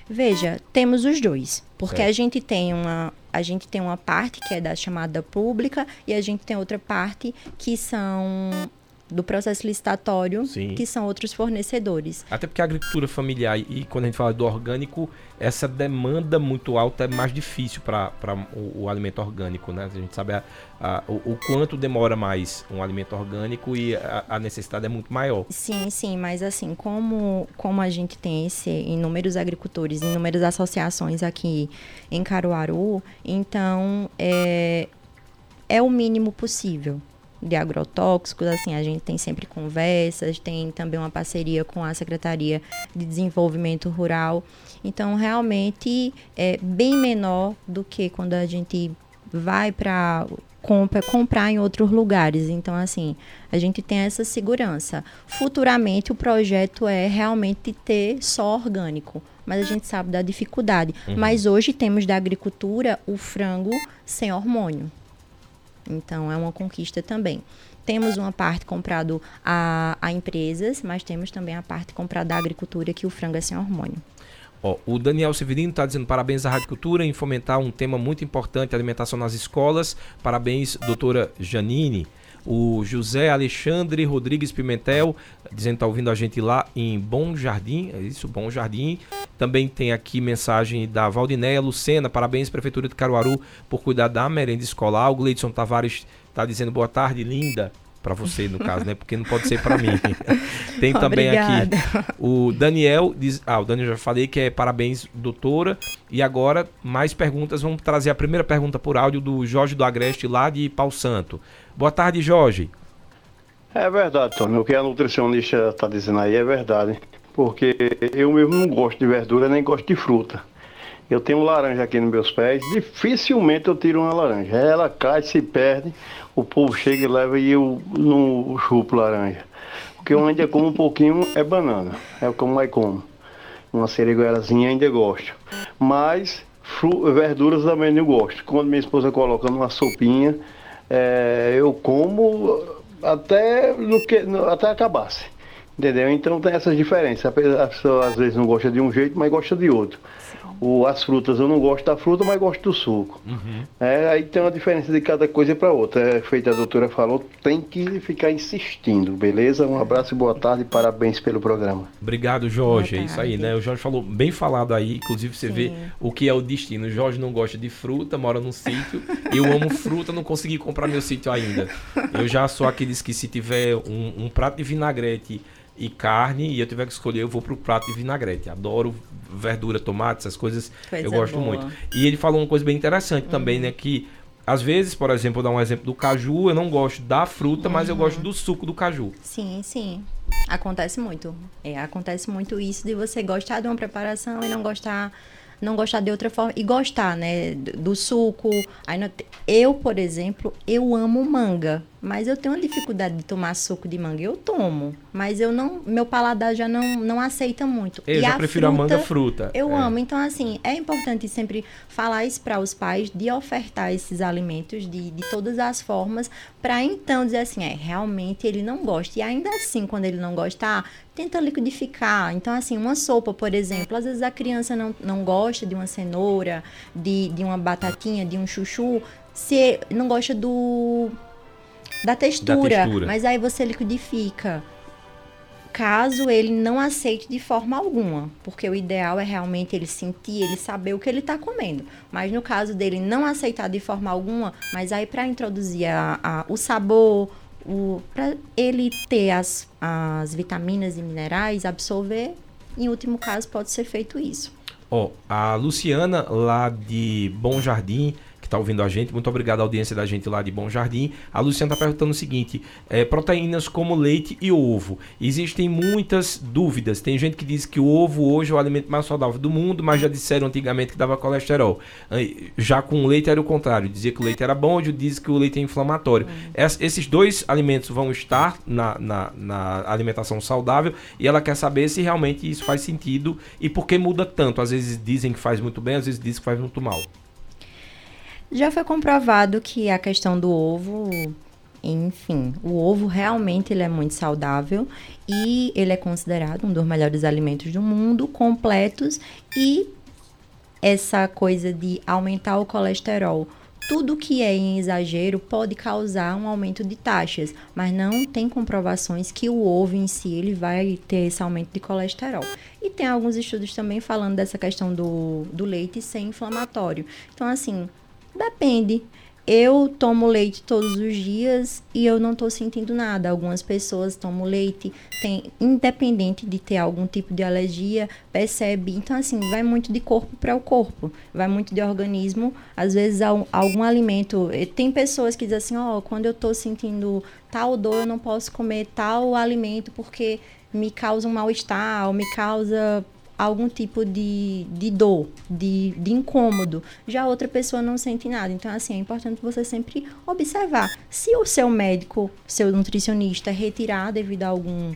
Speaker 2: Veja, temos os dois, porque a gente tem uma a gente tem uma parte que é da chamada pública e a gente tem outra parte que são do processo licitatório, Sim. que são outros fornecedores.
Speaker 1: Até porque a agricultura familiar e quando a gente fala do orgânico, essa demanda muito alta é mais difícil para o, o, alimento orgânico, né? A gente sabe a, a, o, o, quanto demora mais um alimento orgânico e a, a, necessidade é muito maior.
Speaker 2: Sim, sim, mas assim, como, como a gente tem esse inúmeros agricultores, inúmeras associações aqui em Caruaru, então é, é o mínimo possível de agrotóxicos, assim, a gente tem sempre conversas, tem também uma parceria com a Secretaria de Desenvolvimento Rural. Então, realmente é bem menor do que quando a gente vai para compra, comprar em outros lugares. Então, assim, a gente tem essa segurança. Futuramente, o projeto é realmente ter só orgânico, mas a gente sabe da dificuldade. Uhum. Mas hoje temos da agricultura o frango sem hormônio. Então, é uma conquista também. Temos uma parte comprada a, a empresas, mas temos também a parte comprada da agricultura, que o frango é sem hormônio.
Speaker 1: O Daniel Severino está dizendo parabéns à Rádio Cultura em fomentar um tema muito importante, alimentação nas escolas. Parabéns, doutora Janine. O José Alexandre Rodrigues Pimentel, dizendo que está ouvindo a gente lá em Bom Jardim. É isso, Bom Jardim. Também tem aqui mensagem da Valdinéia Lucena. Parabéns, Prefeitura de Caruaru, por cuidar da merenda escolar. O Gleidson Tavares está dizendo boa tarde, linda para você no caso, né? Porque não pode ser para mim. [LAUGHS] Tem também Obrigada. aqui o Daniel diz, ah, o Daniel já falei que é parabéns doutora. E agora mais perguntas, vamos trazer a primeira pergunta por áudio do Jorge do Agreste lá de Pau Santo. Boa tarde, Jorge.
Speaker 3: É verdade, Tony. O que a nutricionista está dizendo aí é verdade. Porque eu mesmo não gosto de verdura nem gosto de fruta. Eu tenho laranja aqui nos meus pés, dificilmente eu tiro uma laranja. Ela cai, se perde, o povo chega e leva e eu não chupo laranja. Porque eu ainda como um pouquinho é banana, é o que eu mais como. Uma serigueirazinha ainda gosto. Mas verduras também não gosto. Quando minha esposa coloca numa sopinha, é, eu como até, no que, até acabasse. Entendeu? Então tem essas diferenças. A pessoa às vezes não gosta de um jeito, mas gosta de outro o, as frutas. Eu não gosto da fruta, mas gosto do suco. Uhum. É, aí tem uma diferença de cada coisa para outra. É, feita a doutora falou, tem que ficar insistindo, beleza? Um abraço e boa tarde parabéns pelo programa.
Speaker 1: Obrigado, Jorge. É isso aí, né? O Jorge falou bem falado aí, inclusive você Sim. vê o que é o destino. O Jorge não gosta de fruta, mora num sítio. Eu amo fruta, não consegui comprar meu sítio ainda. Eu já sou aqueles que se tiver um, um prato de vinagrete e carne e eu tiver que escolher, eu vou pro prato de vinagrete. Adoro verdura, tomate, essas coisas. Coisa eu gosto boa. muito. E ele falou uma coisa bem interessante uhum. também, né? Que às vezes, por exemplo, vou dar um exemplo do caju, eu não gosto da fruta, uhum. mas eu uhum. gosto do suco do caju.
Speaker 2: Sim, sim. Acontece muito. É, acontece muito isso de você gostar de uma preparação e não gostar não gostar de outra forma e gostar, né, do suco. Aí eu, por exemplo, eu amo manga. Mas eu tenho uma dificuldade de tomar suco de manga. Eu tomo, mas eu não, meu paladar já não, não aceita muito.
Speaker 1: Eu e já a prefiro fruta, a manga fruta.
Speaker 2: Eu é. amo. Então, assim, é importante sempre falar isso para os pais, de ofertar esses alimentos de, de todas as formas, para então dizer assim, é, realmente ele não gosta. E ainda assim, quando ele não gosta, ah, tenta liquidificar. Então, assim, uma sopa, por exemplo, às vezes a criança não, não gosta de uma cenoura, de, de uma batatinha, de um chuchu, se não gosta do da textura, da textura. Mas aí você liquidifica. Caso ele não aceite de forma alguma, porque o ideal é realmente ele sentir, ele saber o que ele está comendo. Mas no caso dele não aceitar de forma alguma, mas aí para introduzir a, a, o sabor, para ele ter as, as vitaminas e minerais, absorver, em último caso pode ser feito isso.
Speaker 1: Ó, oh, a Luciana lá de Bom Jardim que está ouvindo a gente. Muito obrigado à audiência da gente lá de Bom Jardim. A Luciana está perguntando o seguinte: é, proteínas como leite e ovo. Existem muitas dúvidas. Tem gente que diz que o ovo hoje é o alimento mais saudável do mundo, mas já disseram antigamente que dava colesterol. Já com o leite era o contrário. Dizia que o leite era bom, hoje diz que o leite é inflamatório. Hum. Es, esses dois alimentos vão estar na, na, na alimentação saudável e ela quer saber se realmente isso faz sentido e por que muda tanto. Às vezes dizem que faz muito bem, às vezes dizem que faz muito mal.
Speaker 2: Já foi comprovado que a questão do ovo, enfim, o ovo realmente ele é muito saudável e ele é considerado um dos melhores alimentos do mundo, completos e essa coisa de aumentar o colesterol tudo que é em exagero pode causar um aumento de taxas, mas não tem comprovações que o ovo em si ele vai ter esse aumento de colesterol. E tem alguns estudos também falando dessa questão do, do leite ser inflamatório. Então, assim, Depende. Eu tomo leite todos os dias e eu não estou sentindo nada. Algumas pessoas tomam leite, tem, independente de ter algum tipo de alergia, percebe. Então, assim, vai muito de corpo para o corpo, vai muito de organismo. Às vezes, algum alimento. Tem pessoas que dizem assim: Ó, oh, quando eu estou sentindo tal dor, eu não posso comer tal alimento porque me causa um mal-estar, ou me causa algum tipo de, de dor, de, de incômodo. Já outra pessoa não sente nada. Então, assim, é importante você sempre observar. Se o seu médico, seu nutricionista retirar devido a algum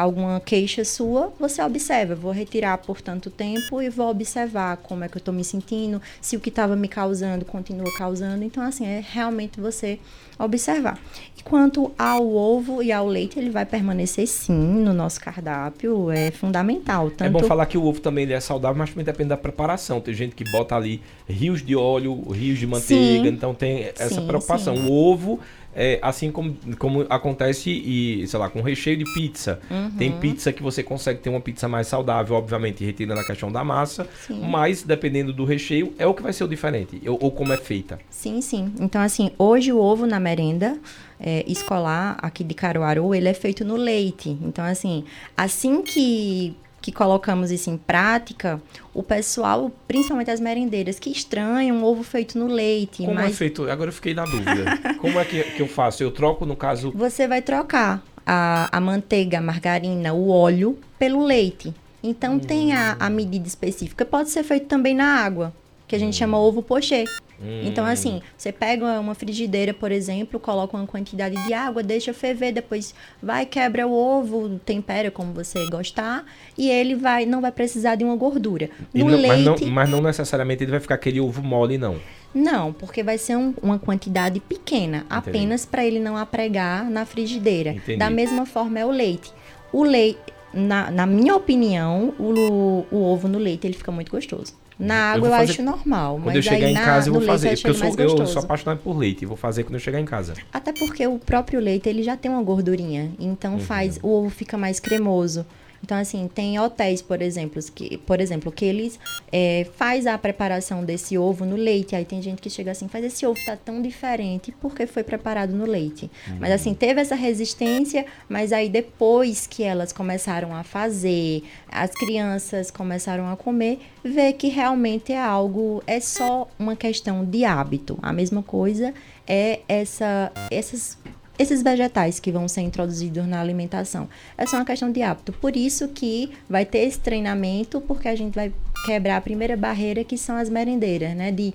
Speaker 2: alguma queixa sua, você observa. Vou retirar por tanto tempo e vou observar como é que eu estou me sentindo, se o que estava me causando continua causando. Então, assim, é realmente você observar. E quanto ao ovo e ao leite, ele vai permanecer sim no nosso cardápio, é fundamental.
Speaker 1: Tanto... É bom falar que o ovo também é saudável, mas também depende da preparação. Tem gente que bota ali rios de óleo, rios de manteiga, sim. então tem essa sim, preocupação. Sim. O ovo é, assim como, como acontece e, sei lá, com recheio de pizza. Uhum. Tem pizza que você consegue ter uma pizza mais saudável, obviamente, retirando a questão da massa, sim. mas dependendo do recheio, é o que vai ser o diferente, ou, ou como é feita.
Speaker 2: Sim, sim. Então, assim, hoje o ovo na merenda é, escolar aqui de Caruaru, ele é feito no leite. Então, assim, assim que que colocamos isso em prática, o pessoal, principalmente as merendeiras, que estranham um ovo feito no leite.
Speaker 1: Como é mas... é feito? Agora eu fiquei na dúvida. [LAUGHS] Como é que, que eu faço? Eu troco, no caso...
Speaker 2: Você vai trocar a, a manteiga, a margarina, o óleo pelo leite. Então, hum. tem a, a medida específica. Pode ser feito também na água, que a gente hum. chama ovo pochê. Hum. Então, assim, você pega uma frigideira, por exemplo, coloca uma quantidade de água, deixa ferver, depois vai, quebra o ovo, tempera como você gostar, e ele vai, não vai precisar de uma gordura.
Speaker 1: No não, leite... mas, não, mas não necessariamente ele vai ficar aquele ovo mole, não.
Speaker 2: Não, porque vai ser um, uma quantidade pequena, Entendi. apenas para ele não apregar na frigideira. Entendi. Da mesma forma é o leite. O leite, na, na minha opinião, o, o ovo no leite ele fica muito gostoso. Na água eu, fazer... eu acho normal.
Speaker 1: Quando eu chegar em na, casa, eu vou fazer. Porque eu sou, eu sou apaixonado por leite. Vou fazer quando eu chegar em casa.
Speaker 2: Até porque o próprio leite ele já tem uma gordurinha. Então uhum. faz. O ovo fica mais cremoso. Então, assim, tem hotéis, por exemplo, que, por exemplo, que eles é, faz a preparação desse ovo no leite. Aí tem gente que chega assim, faz esse ovo tá tão diferente porque foi preparado no leite. Uhum. Mas assim, teve essa resistência, mas aí depois que elas começaram a fazer, as crianças começaram a comer, vê que realmente é algo, é só uma questão de hábito. A mesma coisa é essa, essas esses vegetais que vão ser introduzidos na alimentação. É só uma questão de hábito. Por isso que vai ter esse treinamento, porque a gente vai quebrar a primeira barreira, que são as merendeiras, né? De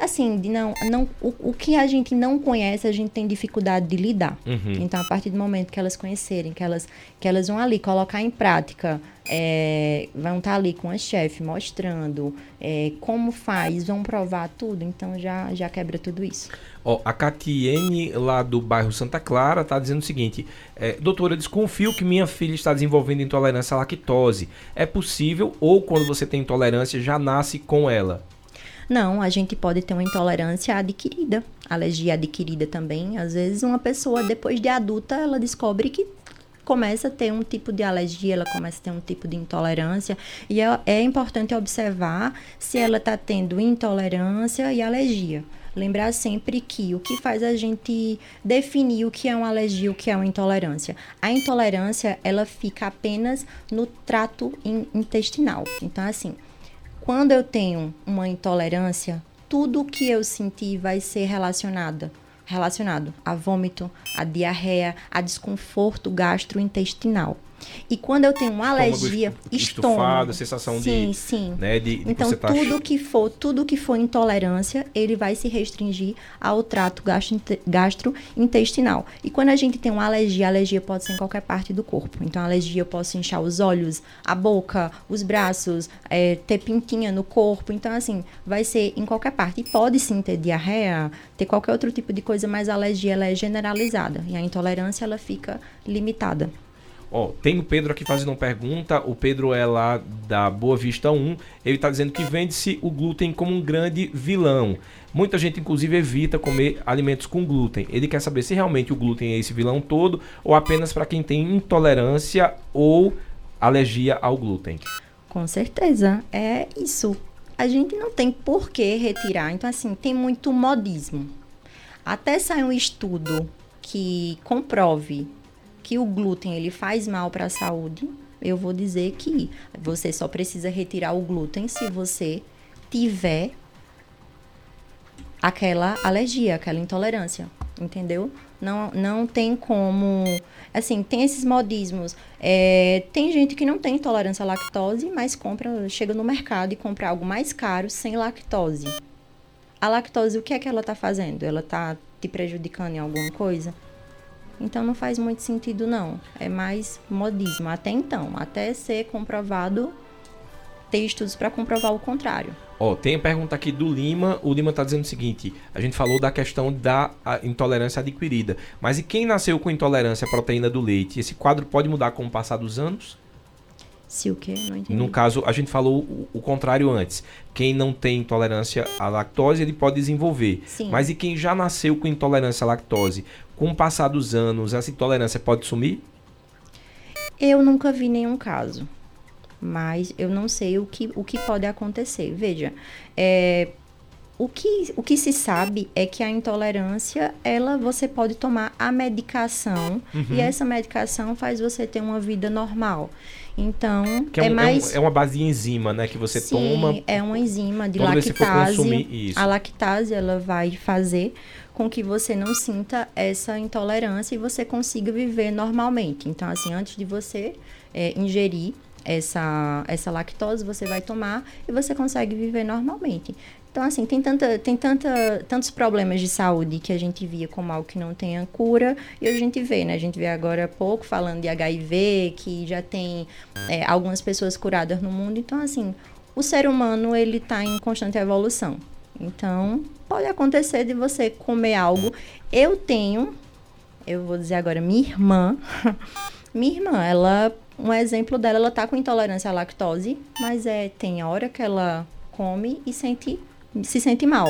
Speaker 2: assim, de não, não o, o que a gente não conhece, a gente tem dificuldade de lidar. Uhum. Então, a partir do momento que elas conhecerem, que elas, que elas vão ali colocar em prática, é, vão estar tá ali com a chefe mostrando é, como faz, vão provar tudo, então já, já quebra tudo isso.
Speaker 1: Ó, a Catiene, lá do bairro Santa Clara, está dizendo o seguinte: é, Doutora, desconfio que minha filha está desenvolvendo intolerância à lactose. É possível ou quando você tem intolerância já nasce com ela?
Speaker 2: Não, a gente pode ter uma intolerância adquirida, alergia adquirida também. Às vezes, uma pessoa, depois de adulta, ela descobre que começa a ter um tipo de alergia, ela começa a ter um tipo de intolerância. E é, é importante observar se ela está tendo intolerância e alergia. Lembrar sempre que o que faz a gente definir o que é uma alergia, o que é uma intolerância. A intolerância, ela fica apenas no trato intestinal. Então, assim, quando eu tenho uma intolerância, tudo que eu senti vai ser relacionado relacionado a vômito, a diarreia, a desconforto gastrointestinal. E quando eu tenho uma alergia, estômago, estômago
Speaker 1: sensação
Speaker 2: sim,
Speaker 1: de,
Speaker 2: sim.
Speaker 1: Né, de,
Speaker 2: de então tá tudo que for, tudo que for intolerância, ele vai se restringir ao trato gastrointestinal. E quando a gente tem uma alergia, a alergia pode ser em qualquer parte do corpo. Então a alergia eu posso inchar os olhos, a boca, os braços, é, ter pintinha no corpo. Então assim, vai ser em qualquer parte. E pode sim ter diarreia, ter qualquer outro tipo de coisa, mas a alergia ela é generalizada e a intolerância ela fica limitada.
Speaker 1: Ó, tem o Pedro aqui fazendo uma pergunta. O Pedro é lá da Boa Vista 1. Ele está dizendo que vende-se o glúten como um grande vilão. Muita gente, inclusive, evita comer alimentos com glúten. Ele quer saber se realmente o glúten é esse vilão todo ou apenas para quem tem intolerância ou alergia ao glúten.
Speaker 2: Com certeza, é isso. A gente não tem por que retirar. Então, assim, tem muito modismo. Até sair um estudo que comprove que o glúten ele faz mal para a saúde, eu vou dizer que você só precisa retirar o glúten se você tiver aquela alergia, aquela intolerância, entendeu? Não, não tem como. Assim, tem esses modismos. É, tem gente que não tem intolerância à lactose, mas compra, chega no mercado e compra algo mais caro sem lactose. A lactose, o que é que ela está fazendo? Ela está te prejudicando em alguma coisa? Então não faz muito sentido não. É mais modismo até então, até ser comprovado ter estudos para comprovar o contrário.
Speaker 1: Ó, tem a pergunta aqui do Lima. O Lima está dizendo o seguinte: a gente falou da questão da intolerância adquirida. Mas e quem nasceu com intolerância à proteína do leite? Esse quadro pode mudar com o passar dos anos?
Speaker 2: Se o quê? Não entendi.
Speaker 1: No caso, a gente falou o, o, contrário antes. Quem não tem intolerância à lactose, ele pode desenvolver.
Speaker 2: Sim.
Speaker 1: Mas e quem já nasceu com intolerância à lactose? Com o passar dos anos, essa intolerância pode sumir?
Speaker 2: Eu nunca vi nenhum caso mas eu não sei o que, o que pode acontecer. Veja, é, o, que, o que se sabe é que a intolerância, ela você pode tomar a medicação uhum. e essa medicação faz você ter uma vida normal. Então,
Speaker 1: que é,
Speaker 2: um, é mais...
Speaker 1: É, um, é, uma base de enzima, né? Que você
Speaker 2: Sim,
Speaker 1: toma...
Speaker 2: é uma enzima de lactase. A lactase, ela vai fazer com que você não sinta essa intolerância e você consiga viver normalmente. Então, assim, antes de você é, ingerir essa, essa lactose, você vai tomar e você consegue viver normalmente. Então, assim, tem, tanta, tem tanta, tantos problemas de saúde que a gente via como algo que não tenha cura, e a gente vê, né? A gente vê agora há pouco falando de HIV, que já tem é, algumas pessoas curadas no mundo. Então, assim, o ser humano, ele está em constante evolução. Então, pode acontecer de você comer algo. Eu tenho, eu vou dizer agora, minha irmã, [LAUGHS] minha irmã, ela um exemplo dela, ela tá com intolerância à lactose, mas é tem hora que ela come e sente se sente mal.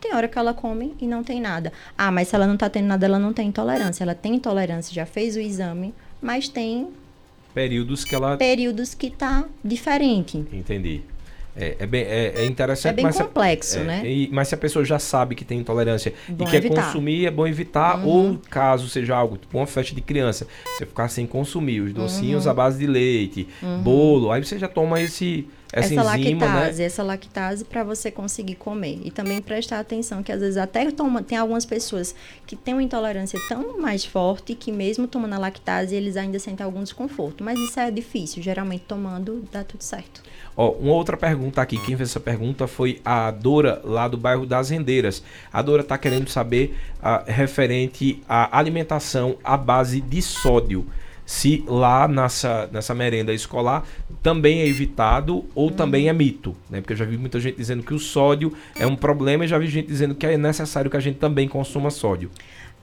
Speaker 2: Tem hora que ela come e não tem nada. Ah, mas se ela não tá tendo nada, ela não tem intolerância. Ela tem intolerância, já fez o exame, mas tem
Speaker 1: períodos que ela
Speaker 2: períodos que tá diferente.
Speaker 1: Entendi. É, é, bem, é, é interessante.
Speaker 2: É bem complexo,
Speaker 1: é,
Speaker 2: né?
Speaker 1: E, mas se a pessoa já sabe que tem intolerância
Speaker 2: bom
Speaker 1: e quer
Speaker 2: evitar.
Speaker 1: consumir, é bom evitar. Uhum. Ou caso seja algo, tipo uma festa de criança, você ficar sem consumir os docinhos uhum. à base de leite, uhum. bolo, aí você já toma esse essa, essa enzima,
Speaker 2: lactase,
Speaker 1: né?
Speaker 2: essa lactase para você conseguir comer. E também prestar atenção que às vezes até toma, tem algumas pessoas que têm uma intolerância tão mais forte que mesmo tomando a lactase eles ainda sentem algum desconforto. Mas isso é difícil, geralmente tomando dá tudo certo.
Speaker 1: Ó, uma outra pergunta aqui, quem fez essa pergunta foi a Dora lá do bairro das Rendeiras. A Dora está querendo saber uh, referente à alimentação à base de sódio se lá nessa, nessa merenda escolar também é evitado ou uhum. também é mito, né? Porque eu já vi muita gente dizendo que o sódio é um problema e já vi gente dizendo que é necessário que a gente também consuma sódio.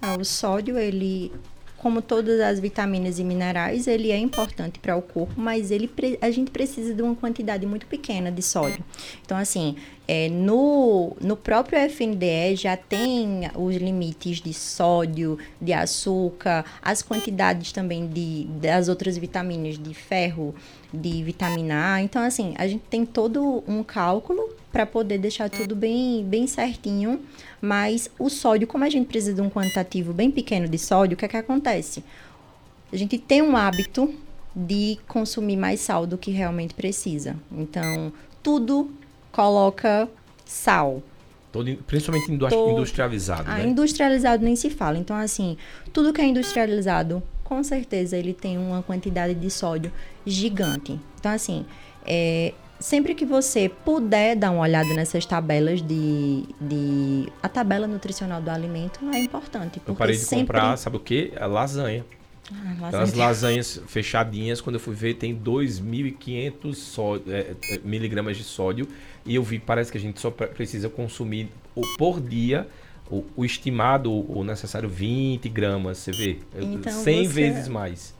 Speaker 2: Ah, o sódio, ele como todas as vitaminas e minerais, ele é importante para o corpo, mas ele a gente precisa de uma quantidade muito pequena de sódio. Então, assim, é, no, no próprio FNDE já tem os limites de sódio, de açúcar, as quantidades também de, das outras vitaminas, de ferro, de vitamina A. Então, assim, a gente tem todo um cálculo para poder deixar tudo bem, bem certinho mas o sódio, como a gente precisa de um quantitativo bem pequeno de sódio, o que é que acontece? A gente tem um hábito de consumir mais sal do que realmente precisa. Então, tudo coloca sal.
Speaker 1: Todo, principalmente industrializado,
Speaker 2: ah,
Speaker 1: né?
Speaker 2: Industrializado nem se fala. Então, assim, tudo que é industrializado, com certeza ele tem uma quantidade de sódio gigante. Então, assim, é, sempre que você puder dar uma olhada nessas tabelas de, de a tabela nutricional do alimento é importante.
Speaker 1: Eu parei de
Speaker 2: sempre...
Speaker 1: comprar, sabe o que? A lasanha. Ah, As lasanhas fechadinhas, quando eu fui ver, tem 2.500 é, é, miligramas de sódio. E eu vi, parece que a gente só precisa consumir por dia o, o estimado, o necessário 20 gramas. Você vê?
Speaker 2: Então
Speaker 1: 100
Speaker 2: você...
Speaker 1: vezes mais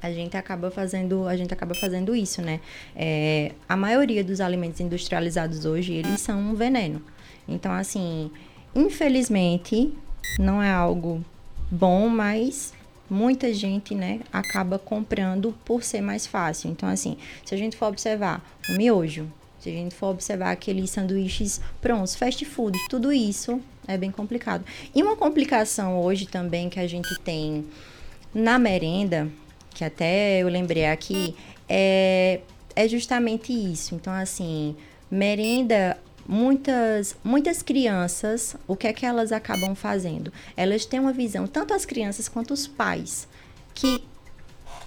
Speaker 2: a gente acaba fazendo a gente acaba fazendo isso né é, a maioria dos alimentos industrializados hoje eles são um veneno então assim infelizmente não é algo bom mas muita gente né acaba comprando por ser mais fácil então assim se a gente for observar o miojo se a gente for observar aqueles sanduíches prontos fast food tudo isso é bem complicado e uma complicação hoje também que a gente tem na merenda que até eu lembrei aqui, é, é justamente isso. Então, assim, merenda muitas muitas crianças, o que é que elas acabam fazendo? Elas têm uma visão, tanto as crianças quanto os pais, que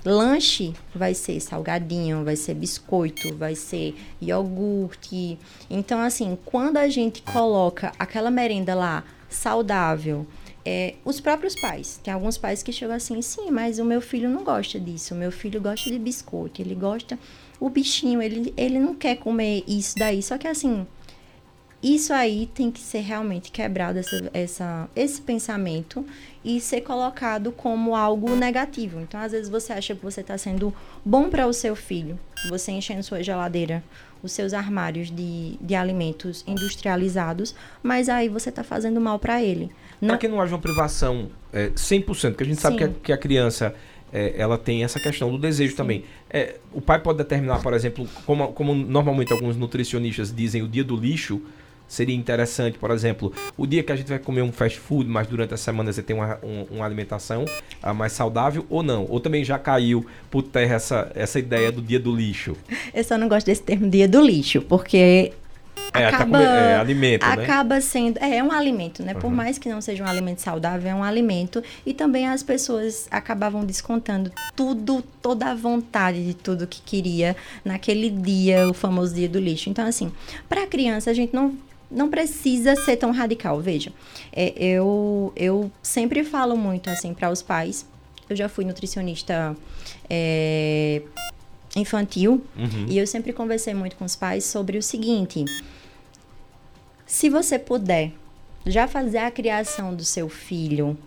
Speaker 2: lanche vai ser salgadinho, vai ser biscoito, vai ser iogurte. Então, assim, quando a gente coloca aquela merenda lá saudável, é, os próprios pais. Tem alguns pais que chegam assim, sim, mas o meu filho não gosta disso. O meu filho gosta de biscoito, ele gosta. O bichinho, ele, ele não quer comer isso daí. Só que assim, isso aí tem que ser realmente quebrado, essa, essa, esse pensamento, e ser colocado como algo negativo. Então, às vezes, você acha que você está sendo bom para o seu filho, você enchendo sua geladeira, os seus armários de, de alimentos industrializados, mas aí você está fazendo mal para ele.
Speaker 1: Não... Para que não haja uma privação é, 100%, porque a gente sabe que a, que a, criança é, ela tem essa questão do desejo Sim. também. É, o pai pode determinar, por exemplo, como, como normalmente alguns nutricionistas dizem, o dia do lixo seria interessante, por exemplo, o dia que a gente vai comer um fast food, mas durante a semana você tem uma, um, uma alimentação uh, mais saudável ou não? Ou também já caiu por terra essa, essa ideia do dia do lixo?
Speaker 2: Eu só não gosto desse termo dia do lixo, porque
Speaker 1: é, acaba, tá é, alimento,
Speaker 2: né? acaba né? sendo é, é, um alimento, né? Uhum. Por mais que não seja um alimento saudável, é um alimento e também as pessoas acabavam descontando tudo, toda a vontade de tudo que queria naquele dia, o famoso dia do lixo. Então assim, para criança a gente não não precisa ser tão radical. Veja, é, eu, eu sempre falo muito assim para os pais. Eu já fui nutricionista é, infantil uhum. e eu sempre conversei muito com os pais sobre o seguinte: se você puder já fazer a criação do seu filho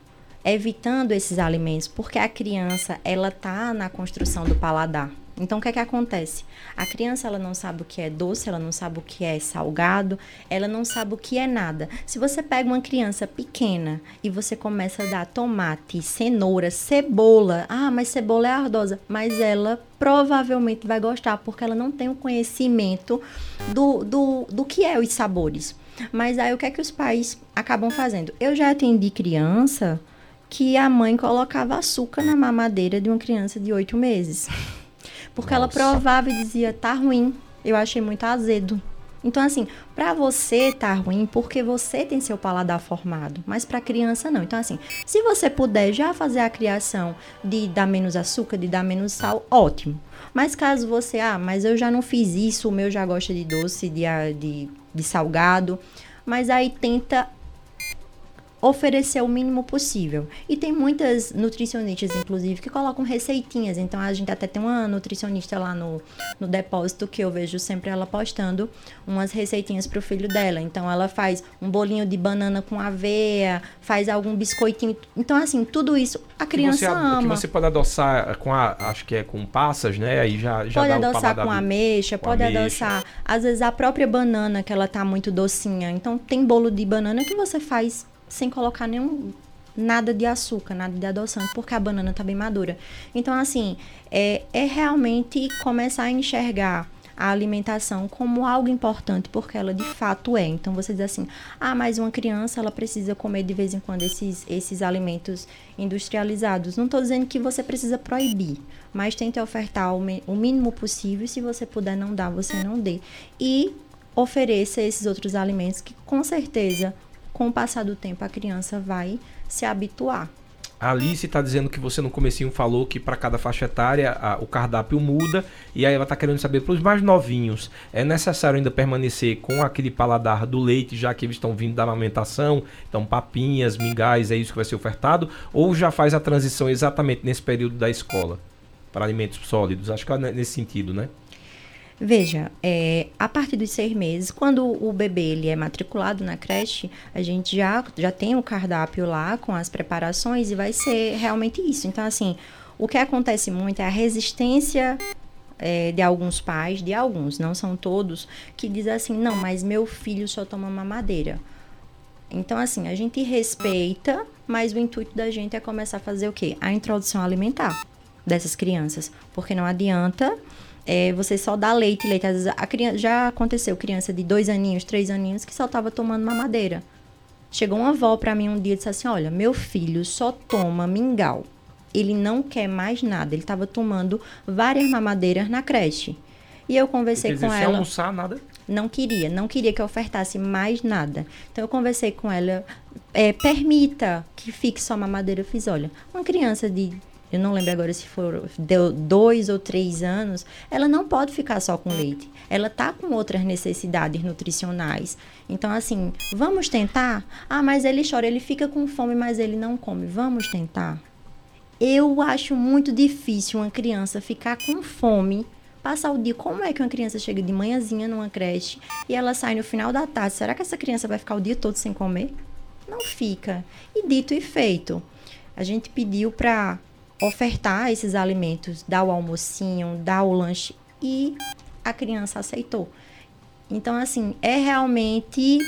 Speaker 2: evitando esses alimentos, porque a criança ela tá na construção do paladar. Então, o que é que acontece? A criança, ela não sabe o que é doce, ela não sabe o que é salgado, ela não sabe o que é nada. Se você pega uma criança pequena e você começa a dar tomate, cenoura, cebola, ah, mas cebola é ardosa, mas ela provavelmente vai gostar, porque ela não tem o conhecimento do, do, do que é os sabores. Mas aí, o que é que os pais acabam fazendo? Eu já atendi criança que a mãe colocava açúcar na mamadeira de uma criança de oito meses. Porque Nossa. ela provava e dizia, tá ruim, eu achei muito azedo. Então, assim, para você tá ruim porque você tem seu paladar formado, mas para criança não. Então, assim, se você puder já fazer a criação de dar menos açúcar, de dar menos sal, ótimo. Mas caso você, ah, mas eu já não fiz isso, o meu já gosta de doce, de, de, de salgado, mas aí tenta oferecer o mínimo possível. E tem muitas nutricionistas, inclusive, que colocam receitinhas. Então, a gente até tem uma nutricionista lá no, no depósito que eu vejo sempre ela postando umas receitinhas para o filho dela. Então, ela faz um bolinho de banana com aveia, faz algum biscoitinho. Então, assim, tudo isso a criança
Speaker 1: que você,
Speaker 2: ama.
Speaker 1: Que você pode adoçar com a, acho que é com passas, né? Aí já, já
Speaker 2: pode adoçar com ameixa, com pode ameixa. adoçar. Às vezes a própria banana que ela tá muito docinha. Então, tem bolo de banana que você faz sem colocar nenhum nada de açúcar, nada de adoçante, porque a banana está bem madura. Então, assim, é, é realmente começar a enxergar a alimentação como algo importante, porque ela de fato é. Então você diz assim: "Ah, mas uma criança ela precisa comer de vez em quando esses esses alimentos industrializados". Não estou dizendo que você precisa proibir, mas tente ofertar o, o mínimo possível, se você puder não dar, você não dê. E ofereça esses outros alimentos que com certeza com o passar do tempo a criança vai se habituar.
Speaker 1: A Alice está dizendo que você no comecinho falou que para cada faixa etária a, o cardápio muda e aí ela está querendo saber para os mais novinhos é necessário ainda permanecer com aquele paladar do leite já que eles estão vindo da amamentação, então papinhas, mingais, é isso que vai ser ofertado ou já faz a transição exatamente nesse período da escola para alimentos sólidos? Acho que é nesse sentido, né?
Speaker 2: Veja, é, a partir dos seis meses, quando o bebê ele é matriculado na creche, a gente já, já tem o cardápio lá com as preparações e vai ser realmente isso. Então, assim, o que acontece muito é a resistência é, de alguns pais, de alguns, não são todos, que dizem assim: não, mas meu filho só toma mamadeira. Então, assim, a gente respeita, mas o intuito da gente é começar a fazer o quê? A introdução alimentar dessas crianças. Porque não adianta é, você só dá leite, leite. Às vezes a criança, já aconteceu criança de dois aninhos, três aninhos, que só estava tomando mamadeira. Chegou uma avó para mim um dia e disse assim: Olha, meu filho só toma mingau. Ele não quer mais nada. Ele estava tomando várias mamadeiras na creche. E eu conversei
Speaker 1: dizer,
Speaker 2: com ela.
Speaker 1: almoçar nada?
Speaker 2: Não queria, não queria que eu ofertasse mais nada. Então eu conversei com ela, é, permita que fique só mamadeira. Eu fiz, olha, uma criança de eu não lembro agora se for dois ou três anos, ela não pode ficar só com leite. Ela tá com outras necessidades nutricionais. Então, assim, vamos tentar? Ah, mas ele chora, ele fica com fome, mas ele não come. Vamos tentar? Eu acho muito difícil uma criança ficar com fome passar o dia. Como é que uma criança chega de manhãzinha numa creche e ela sai no final da tarde? Será que essa criança vai ficar o dia todo sem comer? Não fica. E dito e feito, a gente pediu para ofertar esses alimentos, dar o almocinho, dar o lanche e a criança aceitou. Então, assim, é realmente,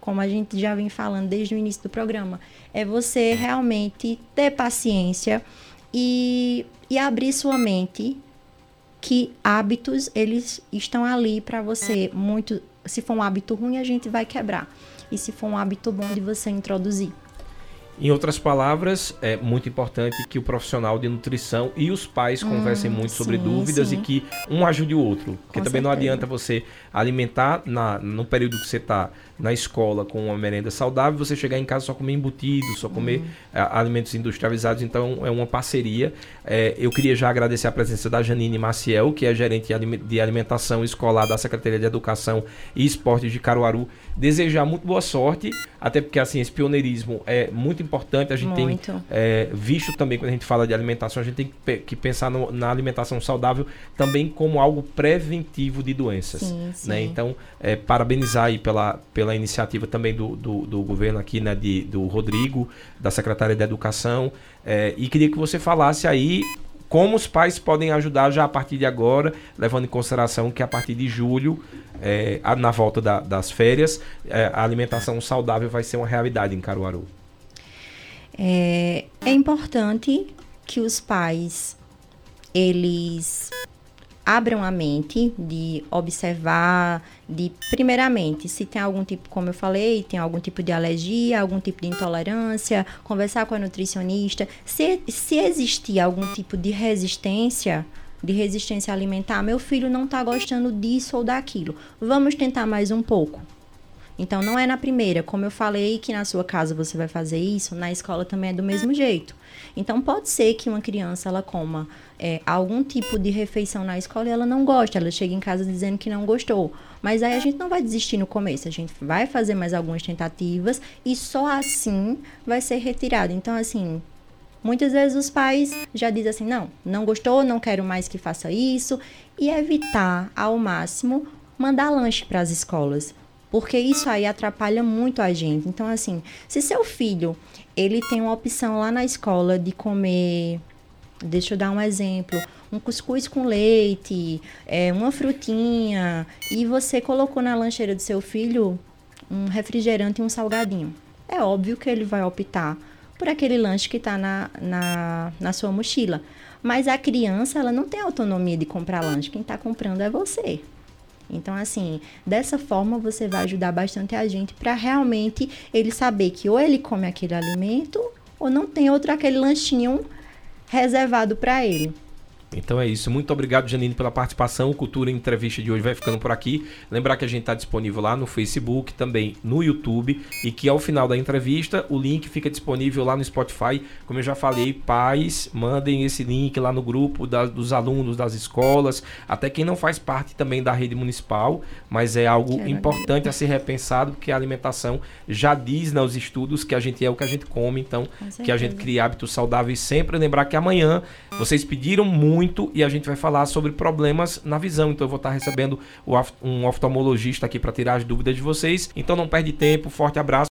Speaker 2: como a gente já vem falando desde o início do programa, é você realmente ter paciência e, e abrir sua mente que hábitos, eles estão ali para você muito... Se for um hábito ruim, a gente vai quebrar. E se for um hábito bom de você introduzir.
Speaker 1: Em outras palavras, é muito importante que o profissional de nutrição e os pais hum, conversem muito sim, sobre dúvidas sim. e que um ajude o outro. Porque Com também certeza. não adianta você alimentar na, no período que você está na escola com uma merenda saudável, você chegar em casa só comer embutido, só comer hum. alimentos industrializados. Então é uma parceria. É, eu queria já agradecer a presença da Janine Maciel, que é gerente de alimentação escolar da Secretaria de Educação e Esportes de Caruaru. Desejar muito boa sorte, até porque assim, esse pioneirismo é muito importante. A gente muito. tem é, visto também, quando a gente fala de alimentação, a gente tem que pensar no, na alimentação saudável também como algo preventivo de doenças. Sim, sim. Né? Então, é, parabenizar aí pela, pela iniciativa também do, do, do, governo aqui, né, de, do Rodrigo, da Secretaria de Educação, é, e queria que você falasse aí como os pais podem ajudar já a partir de agora, levando em consideração que a partir de julho, é, na volta da, das férias, é, a alimentação saudável vai ser uma realidade em Caruaru.
Speaker 2: É, é importante que os pais eles abram a mente de observar, de primeiramente, se tem algum tipo, como eu falei, tem algum tipo de alergia, algum tipo de intolerância, conversar com a nutricionista. Se, se existir algum tipo de resistência, de resistência alimentar, meu filho não está gostando disso ou daquilo. Vamos tentar mais um pouco. Então não é na primeira, como eu falei que na sua casa você vai fazer isso, na escola também é do mesmo jeito. Então pode ser que uma criança ela coma é, algum tipo de refeição na escola e ela não gosta, ela chega em casa dizendo que não gostou. Mas aí a gente não vai desistir no começo, a gente vai fazer mais algumas tentativas e só assim vai ser retirado. Então assim, Muitas vezes os pais já dizem assim: não, não gostou, não quero mais que faça isso, e evitar ao máximo mandar lanche para as escolas porque isso aí atrapalha muito a gente. Então, assim, se seu filho ele tem uma opção lá na escola de comer, deixa eu dar um exemplo, um cuscuz com leite, é, uma frutinha, e você colocou na lancheira do seu filho um refrigerante e um salgadinho. É óbvio que ele vai optar por aquele lanche que está na, na, na sua mochila. Mas a criança, ela não tem autonomia de comprar lanche. Quem está comprando é você. Então, assim, dessa forma você vai ajudar bastante a gente para realmente ele saber que ou ele come aquele alimento ou não tem outro aquele lanchinho reservado para ele.
Speaker 1: Então é isso. Muito obrigado, Janine, pela participação. O Cultura Entrevista de hoje vai ficando por aqui. Lembrar que a gente está disponível lá no Facebook, também no YouTube, e que ao final da entrevista o link fica disponível lá no Spotify. Como eu já falei, pais, mandem esse link lá no grupo da, dos alunos das escolas, até quem não faz parte também da rede municipal, mas é algo Quero importante a ser repensado, porque a alimentação já diz nos estudos que a gente é o que a gente come, então que a gente cria hábitos saudáveis sempre. Lembrar que amanhã vocês pediram muito muito e a gente vai falar sobre problemas na visão. Então eu vou estar recebendo um oftalmologista aqui para tirar as dúvidas de vocês. Então não perde tempo, forte abraço.